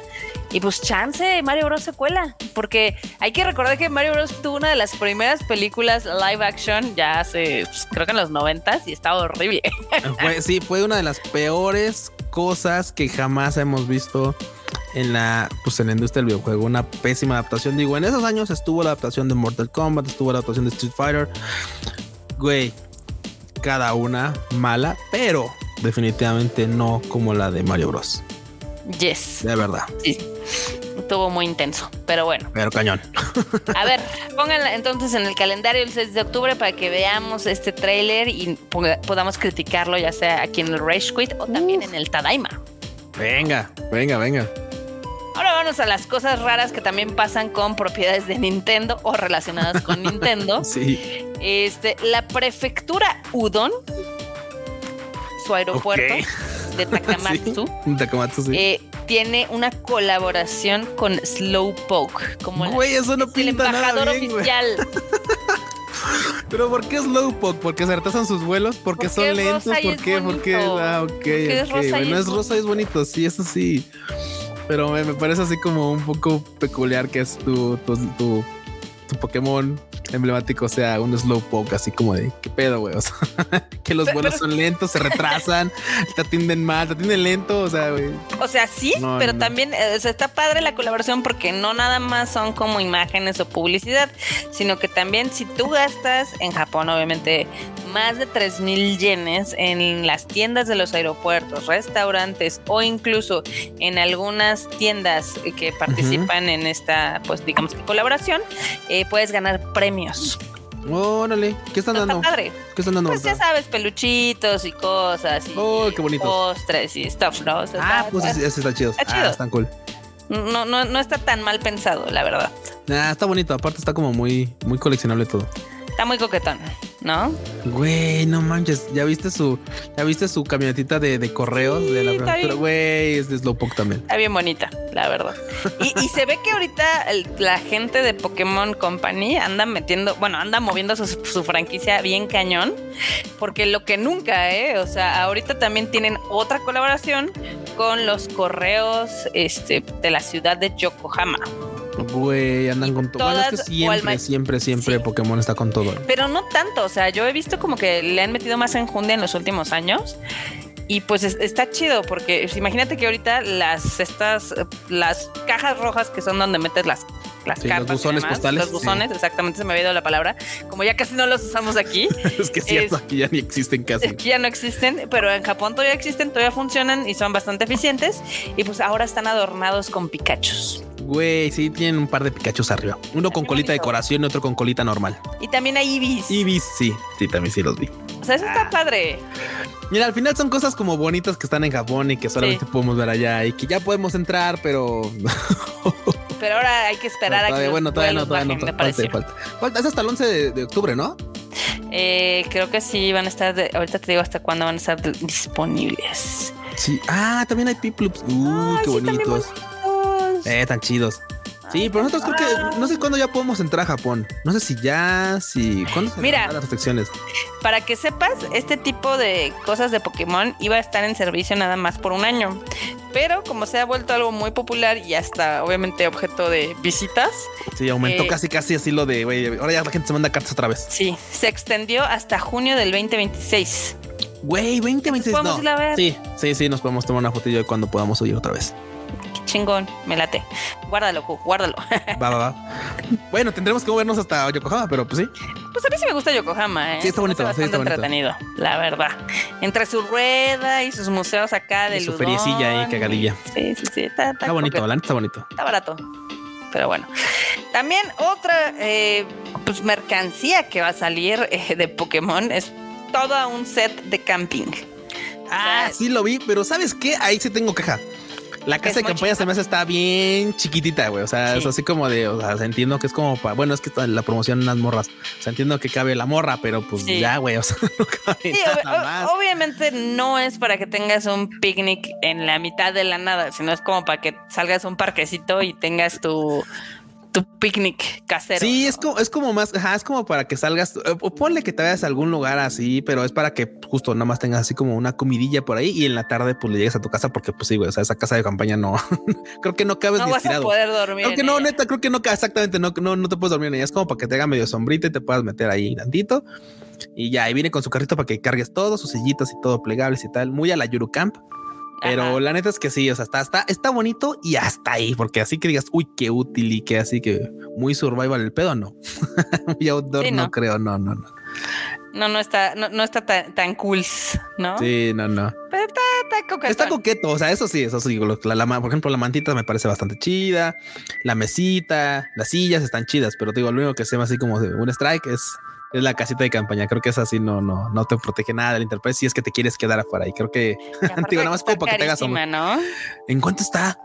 Y pues chance Mario Bros secuela, porque hay que recordar que Mario Bros tuvo una de las primeras películas live action ya hace, pues, creo que en los noventas y estaba horrible.
Fue, sí, fue una de las peores cosas que jamás hemos visto en la, pues en la industria del videojuego. Una pésima adaptación. Digo, en esos años estuvo la adaptación de Mortal Kombat, estuvo la adaptación de Street Fighter. Güey, cada una mala, pero definitivamente no como la de Mario Bros.
Yes,
De verdad,
sí. Estuvo muy intenso, pero bueno.
pero cañón.
A ver, pónganla entonces en el calendario el 6 de octubre para que veamos este tráiler y po- podamos criticarlo ya sea aquí en el Rage Quit o también en el Tadaima.
Venga, venga, venga.
Ahora vamos a las cosas raras que también pasan con propiedades de Nintendo o relacionadas con Nintendo.
Sí.
Este, la prefectura Udon, su aeropuerto
Ok.
De Takamatsu,
Sí, Takamatsu, sí.
eh, tiene una colaboración con Slowpoke, como la-
Güey, eso no
el
pinta nada
embajador
bien, güey.
oficial.
Pero ¿por qué Slowpoke? ¿Porque se retrasan sus vuelos? ¿Porque,
Porque
son
es
lentos? ¿Por
es
qué? ¿Por qué? Ah, ok.
Porque es
ok.
rosa y
Bueno,
es
es rosa y es bonito, sí, eso sí. Pero me, me parece así como un poco peculiar que es tu, tu, tu, tu Pokémon emblemático sea un Slowpoke, así como de ¿qué pedo, güey? O sea, que los
Pero-
vuelos
pero-
son lentos, se retrasan, te atienden mal, te atienden lento, o sea, güey.
O sea, sí,
No,
pero
no,
también eh, o sea, está padre la colaboración porque no nada más son como imágenes o publicidad, sino que también si tú gastas en Japón, obviamente, más de 3 mil yenes en las tiendas de los aeropuertos, restaurantes o incluso en algunas tiendas que participan en esta, pues digamos que colaboración, eh, puedes ganar premios.
Órale, ¿qué están
Está
dando?
padre.
¿Qué están dando?
Pues ya sabes, peluchitos y cosas y
Oh, qué bonitos.
postres y stuff, ¿no? O sea,
Ah,
está-
pues ese, está chido.
está
Ah,
chido.
están cool.
No, no, no está tan mal pensado, la verdad.
Ah, está bonito. Aparte está como muy, muy coleccionable todo.
Está muy coquetón, ¿no?
Güey, no manches. ¿Ya viste su, ya viste su camionetita de, de correos
Sí,
de la prefectura? Güey, es de Slowpoke también.
Está bien bonita, la verdad. Y, y se ve que ahorita el- la gente de Pokémon Company anda metiendo, bueno, anda moviendo su, su franquicia bien cañón, porque lo que nunca, ¿eh? O sea, ahorita también tienen otra colaboración con los correos este, de la ciudad de Yokohama.
Güey, andan con todo. Bueno, es que siempre, siempre, siempre
Sí.
Pokémon está con todo.
Pero no tanto, o sea, yo he visto como que le han metido más enjundia en los últimos años. Y pues es- está chido porque pues, imagínate que ahorita las estas las cajas rojas que son donde metes las las
Sí, los
cartas y
buzones
demás,
postales,
los buzones, exactamente se me había ido la palabra, como ya casi no los usamos aquí,
es que es cierto,
Es-
aquí ya ni existen casi.
aquí ya no existen, pero en Japón todavía existen, todavía funcionan y son bastante eficientes y pues ahora están adornados con Pikachus.
Güey, sí, tienen un par de Pikachus arriba. Uno con colita de decoración y otro con colita normal.
Y también hay Ibis.
Ibis, sí, sí, también sí los vi.
O sea, eso está padre.
Mira, al final son cosas como bonitas que están en Japón y que solamente
Sí.
podemos ver allá y que ya podemos entrar, pero
Pero ahora hay que esperar a que
bueno, todavía no, todavía no,
bajen,
falta, falta. Falta, es hasta el 11 de, de octubre, ¿no?
Eh, creo que sí van a estar, de- ahorita te digo hasta cuándo van a estar disponibles.
Sí. Ah, también hay Piplups. Uh,
Ay,
qué
sí,
bonitos.
Bonitos.
Eh, tan chidos. Sí, pero nosotros creo que no sé cuándo ya podemos entrar a Japón. No sé si ya, si cuándo se
Mira.
las restricciones.
Para que sepas, este tipo de cosas de Pokémon iba a estar en servicio nada más por un año. Pero como se ha vuelto algo muy popular y hasta obviamente objeto de visitas,
Sí, aumentó
Eh,
casi casi así lo de, güey, ahora ya la gente se manda cartas otra vez.
sí, se extendió hasta junio del 2026.
Güey, 20, 26,
podemos
no.
ir a ver.
Sí, sí, sí, nos podemos tomar una fotillo de cuando podamos oír otra vez.
Chingón, me late. Guárdalo, Q, guárdalo.
Va, va, va. Bueno, tendremos que movernos hasta Yokohama, pero pues sí.
Pues a mí sí me gusta Yokohama, ¿eh?
Sí, está bonito,
me hace
sí, está
bastante
bonito.
entretenido, la verdad. Entre su rueda y sus museos acá de
Y su feriecilla ahí, cagadilla.
Sí, sí, sí. Está,
Está bonito,
coqueto.
la está bonito.
Está barato. Pero bueno. También otra eh, pues, mercancía que va a salir eh, de Pokémon es todo un set de camping.
Ah, sí lo vi, pero ¿sabes qué? Ahí sí tengo queja. La casa de campaña se me hace está bien chiquitita, güey. O sea,
Sí.
es así como de, o sea, entiendo que es como para, bueno, es que la promoción en las morras. O sea, entiendo que cabe la morra, pero pues
Sí.
ya, güey, o sea, no cabe
Sí,
nada
ob- ob-
más.
obviamente no es para que tengas un picnic en la mitad de la nada, sino es como para que salgas a un parquecito y tengas tu, tu picnic casero.
Sí,
¿no?
es como, es como más, ajá, es como para que salgas, eh, o ponle que te vayas a algún lugar así, pero es para que justo nada más tengas así como una comidilla por ahí y en la tarde pues le llegues a tu casa porque pues sí, güey, o sea, esa casa de campaña no, creo que no cabes
No
ni
vas a poder dormir.
Creo que no,
ella.
neta, creo que no, exactamente, no, no, no te puedes dormir en ella. Es como para que te haga medio sombrita y te puedas meter ahí tantito. Y ya, y viene con su carrito para que cargues todo, sus sillitas y todo plegables y tal. Muy a la Yuru Camp. Pero
Ajá.
la neta es que sí, o sea, está, está, está bonito y hasta ahí, porque así que digas, uy, qué útil y que así que muy survival el pedo, no. muy outdoor,
Sí,
no.
no.
creo, no, no, no.
No, no está, no, no está tan, tan cool, ¿no?
Sí, no, no.
Pero está, está coquetón.
Está coqueto, o sea, eso sí, eso sí. La, la por ejemplo, la mantita me parece bastante chida. La mesita, las sillas están chidas, pero te digo, lo único que se llama así como un strike es, es la casita de campaña. Creo que es así, no, no, no te protege nada del interpret si es que te quieres quedar afuera. Y creo que digo, nada más como para que te hagas
carísima, ¿no?
en cuánto está.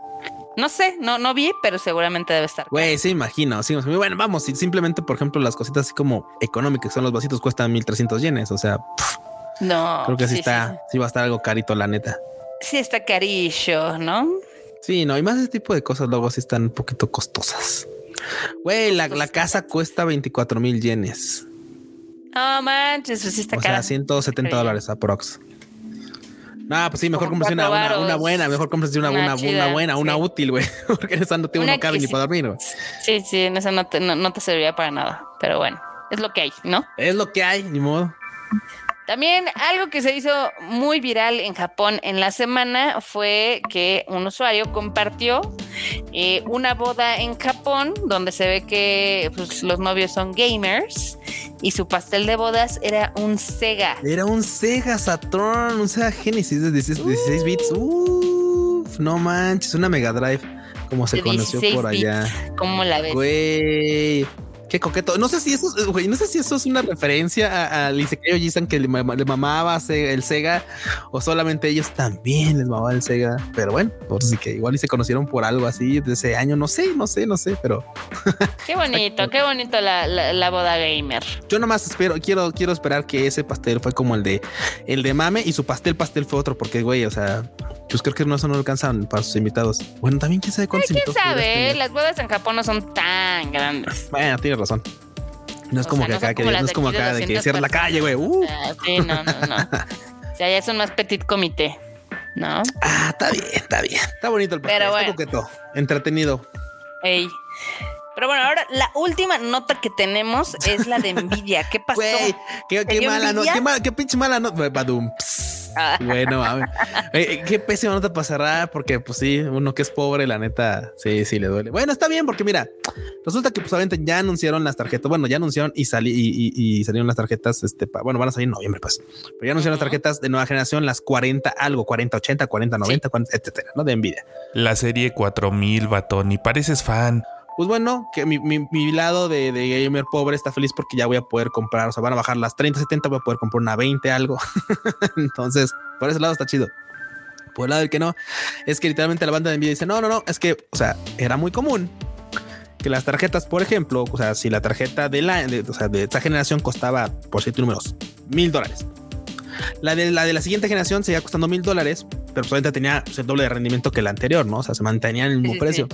No sé, no, no vi, pero seguramente debe estar.
Güey, sí, imagino. Sí, bueno, vamos, si simplemente, por ejemplo, las cositas así como económicas, son los vasitos, cuestan 1300 yenes. O sea,
No.
creo que sí,
sí,
está,
Sí,
sí va a estar algo carito, la neta.
sí está carillo, ¿no?
Sí, no, y más ese tipo de cosas luego sí están un poquito costosas. Güey, la, la casa cuesta 24 mil yenes.
No manches, pues sí está
O
cara.
sea, 170
Increíble.
dólares aprox. No, pues sí, mejor
Como
cómprese una, una, buena, mejor cómprese una,
Una
una, buena, una útil, güey. Porque en esa no, te,
Una
no cabe ni
sí.
para dormir, güey.
Sí, sí, en eso no te, no, no te serviría para nada. Pero bueno, es lo que hay, ¿no?
Es lo que hay, ni modo.
También algo que se hizo muy viral en Japón en la semana fue que un usuario compartió eh, una boda en Japón donde se ve que pues, los novios son gamers y su pastel de bodas era un Sega.
Era un Sega Saturn, un Sega Genesis de 16, 16 bits. Uf, no manches, una Mega Drive, como se conoció
16
por allá.
bits. ¿Cómo la ves?
Güey. Qué coqueto. No sé si eso, es- güey, no sé si eso es una referencia a, a Isekai Ojisan que le, mama- le mamaba el Sega o solamente ellos también les mamaba el Sega. Pero bueno, por si que igual y se conocieron por algo así de ese año. No sé, no sé, no sé, pero
Qué bonito, qué bonito la, la- la boda gamer.
yo nomás espero, quiero, quiero esperar que ese pastel fue como el de el de mame y su pastel pastel fue otro, porque güey, o sea, pues creo que no eso no alcanzan para sus invitados. Bueno, también quién sabe cuántos
¿Quién
invitados pudieras
sabe? Las bodas en Japón no son tan grandes.
Bueno, tienes razón. No es
O
como
sea,
que acá,
son
que no es como
de
acá de que
200
cierra la calle, güey. Uh.
Ah, sí, no, no, no. O sea, ya es un más petit comité, ¿no?
Ah, está bien, está bien. Está bonito el pastel,
Pero
está
bueno.
coqueto, entretenido.
Ey. Pero bueno, ahora la última nota que tenemos es la de Nvidia. ¿Qué pasó?
Güey, qué,
¿Te
qué mala, no,
envidia?
qué, mala, qué pinche mala nota. Badum. Pss.
Ah.
Bueno. Eh, qué pésima nota para cerrar, porque pues sí, uno que es pobre, la neta, sí, sí le duele. Bueno, está bien, porque mira, resulta que pues obviamente ya anunciaron las tarjetas. Bueno, ya anunciaron y salí y, y- y salieron las tarjetas. Este, pa- bueno, van a salir en noviembre, pues. Pero ya anunciaron las tarjetas de nueva generación, las 40 algo, 40, 80, 40, 90, 40, etcétera, ¿no? De Nvidia.
La serie 4000, batón, y pareces fan.
Pues bueno, que mi, mi- lado de, de gamer pobre está feliz porque ya voy a poder comprar, o sea, van a bajar las 30, 70, voy a poder comprar una 20 algo. Entonces, por ese lado está chido. Por el lado del que no, es que literalmente la banda de Nvidia dice, no, no, no, es que, o sea, era muy común que las tarjetas, por ejemplo, o sea, si la tarjeta de la, de, o sea, de esta generación costaba, por cierto, números, mil dólares. La de la de la siguiente generación seguía costando mil dólares, pero solamente tenía pues, el doble de rendimiento que la anterior, ¿no? O sea, se mantenía en el mismo
sí,
precio.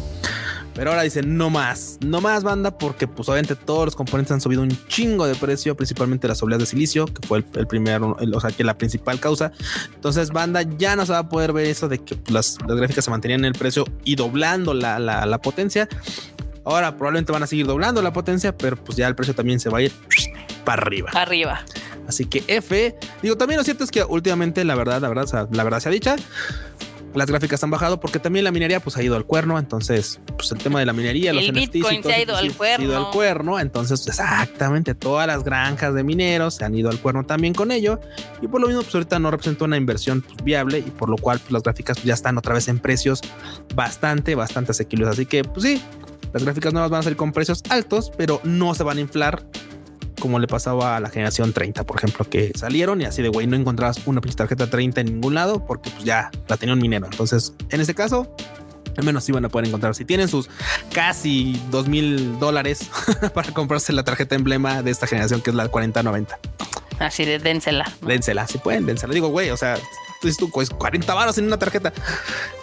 Pero ahora dicen no más, no más banda, porque pues obviamente todos los componentes han subido un chingo de precio, principalmente las obleas de silicio, que fue el, el primer, el- o sea, que la principal causa. Entonces, banda ya no se va a poder ver eso de que pues, las, las gráficas se mantenían en el precio y doblando la, la, la potencia. Ahora probablemente van a seguir doblando la potencia, pero pues ya el precio también se va a ir para arriba.
Arriba.
Así que F, digo, también lo cierto es que últimamente, la verdad, la verdad, la verdad se ha dicha, las gráficas han bajado porque también la minería pues ha ido al cuerno, entonces pues el tema de la minería,
el Bitcoin se ha ido al cuerno.
ido al cuerno, entonces exactamente todas las granjas de mineros se han ido al cuerno también con ello y por lo mismo pues ahorita no representa una inversión pues, viable y por lo cual pues, las gráficas ya están otra vez en precios bastante, bastante asequibles, así que pues sí, las gráficas nuevas van a ser con precios altos, pero no se van a inflar como le pasaba a la generación 30, por ejemplo, que salieron y así de güey, no encontrabas una tarjeta 30 en ningún lado porque pues ya la tenía un minero. Entonces, en este caso, al menos sí van a poder encontrar. Si tienen sus casi dos mil dólares para comprarse la tarjeta emblema de esta generación, que es la 4090.
Así de dénsela.
Dénsela, si pueden, dénsela. Digo, güey, o sea, tú dices tú, pues 40 varos en una tarjeta.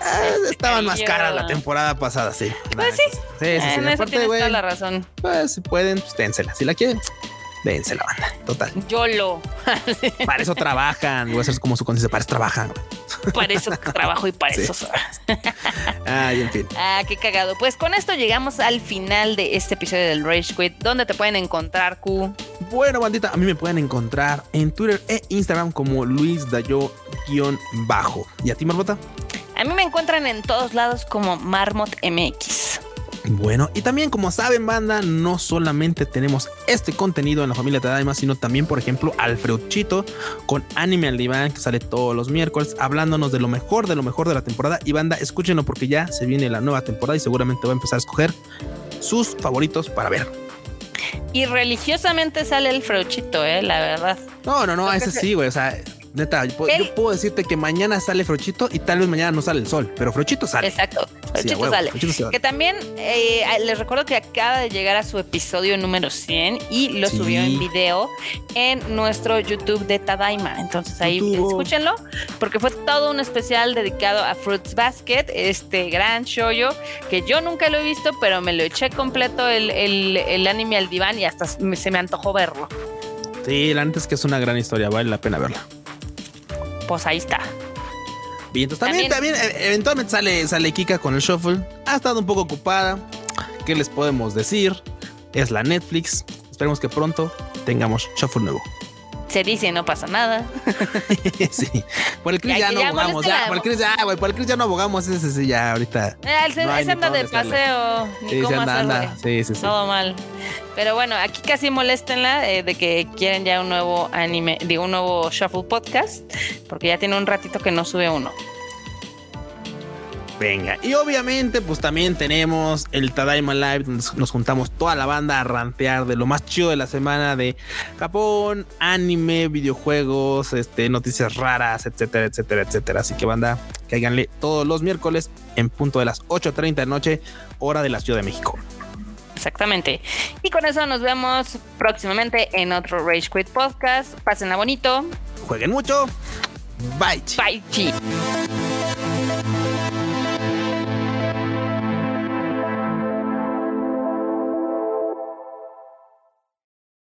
Ah, estaban más caras la temporada pasada, sí.
Pues sí. Sí, sí, sí. En tienes toda la razón.
Pues si pueden, pues dénsela. Si la quieren, Dense la banda, total.
YOLO.
para eso trabajan. Voy a ser como su conciencia. Para eso trabajan.
Para eso trabajo y para eso.
Ay, en fin.
Ah, qué cagado. Pues con esto llegamos al final de este episodio del Rage Quit. ¿Dónde te pueden encontrar, Q?
Bueno, bandita, a mí me pueden encontrar en Twitter e Instagram como Luis Dayo-bajo. ¿Y a ti, Marbota?
A mí me encuentran en todos lados como Marmot MX.
Bueno, y también como saben, banda, no solamente tenemos este contenido en la familia Tadaima, sino también, por ejemplo, Alfredo con Anime al Diván, que sale todos los miércoles, hablándonos de lo mejor, de lo mejor de la temporada. Y banda, escúchenlo porque ya se viene la nueva temporada y seguramente va a empezar a escoger sus favoritos para ver.
Y religiosamente sale el Freuchito, eh, la verdad.
No, no, no, ese sí, güey. O sea, Neta, yo, puedo decirte que mañana sale Frochito y tal vez mañana no sale el sol, pero Frochito sale.
Exacto, Frochito, sale. Que también eh, les recuerdo que acaba de llegar a su episodio número 100 y lo subió en video en nuestro YouTube de Tadaima. Entonces ahí escúchenlo, porque fue todo un especial dedicado a Fruits Basket, este gran shoyo que yo nunca lo he visto, pero me lo eché completo el, el, anime al diván y hasta se me antojó verlo.
Sí, la neta es que es una gran historia, vale la pena verla
pues ahí está.
Bien, entonces también, también, e, eventualmente sale, sale Kika con el shuffle. Ha estado un poco ocupada. ¿Qué les podemos decir? Es la Netflix. Esperemos que pronto tengamos shuffle nuevo
se dice no pasa nada.
sí. Por el Chris ya, no abogamos. Ya, por el Chris ya, güey. Por el Chris ya no abogamos. Ese sí, ya ahorita.
Eh, ese anda de paseo. Ni sí, anda. Sí, sí, sí. Todo mal. Pero bueno, aquí casi moléstenla eh, de que quieren ya un nuevo anime, digo, un nuevo Shuffle Podcast, porque ya tiene un ratito que no sube uno.
Venga, y obviamente pues también tenemos el Tadaima Live donde nos juntamos toda la banda a rantear de lo más chido de la semana de Japón, anime, videojuegos, este, noticias raras, etcétera, etcétera, etcétera. Así que banda, cáiganle todos los miércoles en punto de las 8.30 de noche, hora de la Ciudad de México.
Exactamente. Y con eso nos vemos próximamente en otro Rage Quit Podcast. Pásenla bonito.
Jueguen mucho. Bye.
Bye.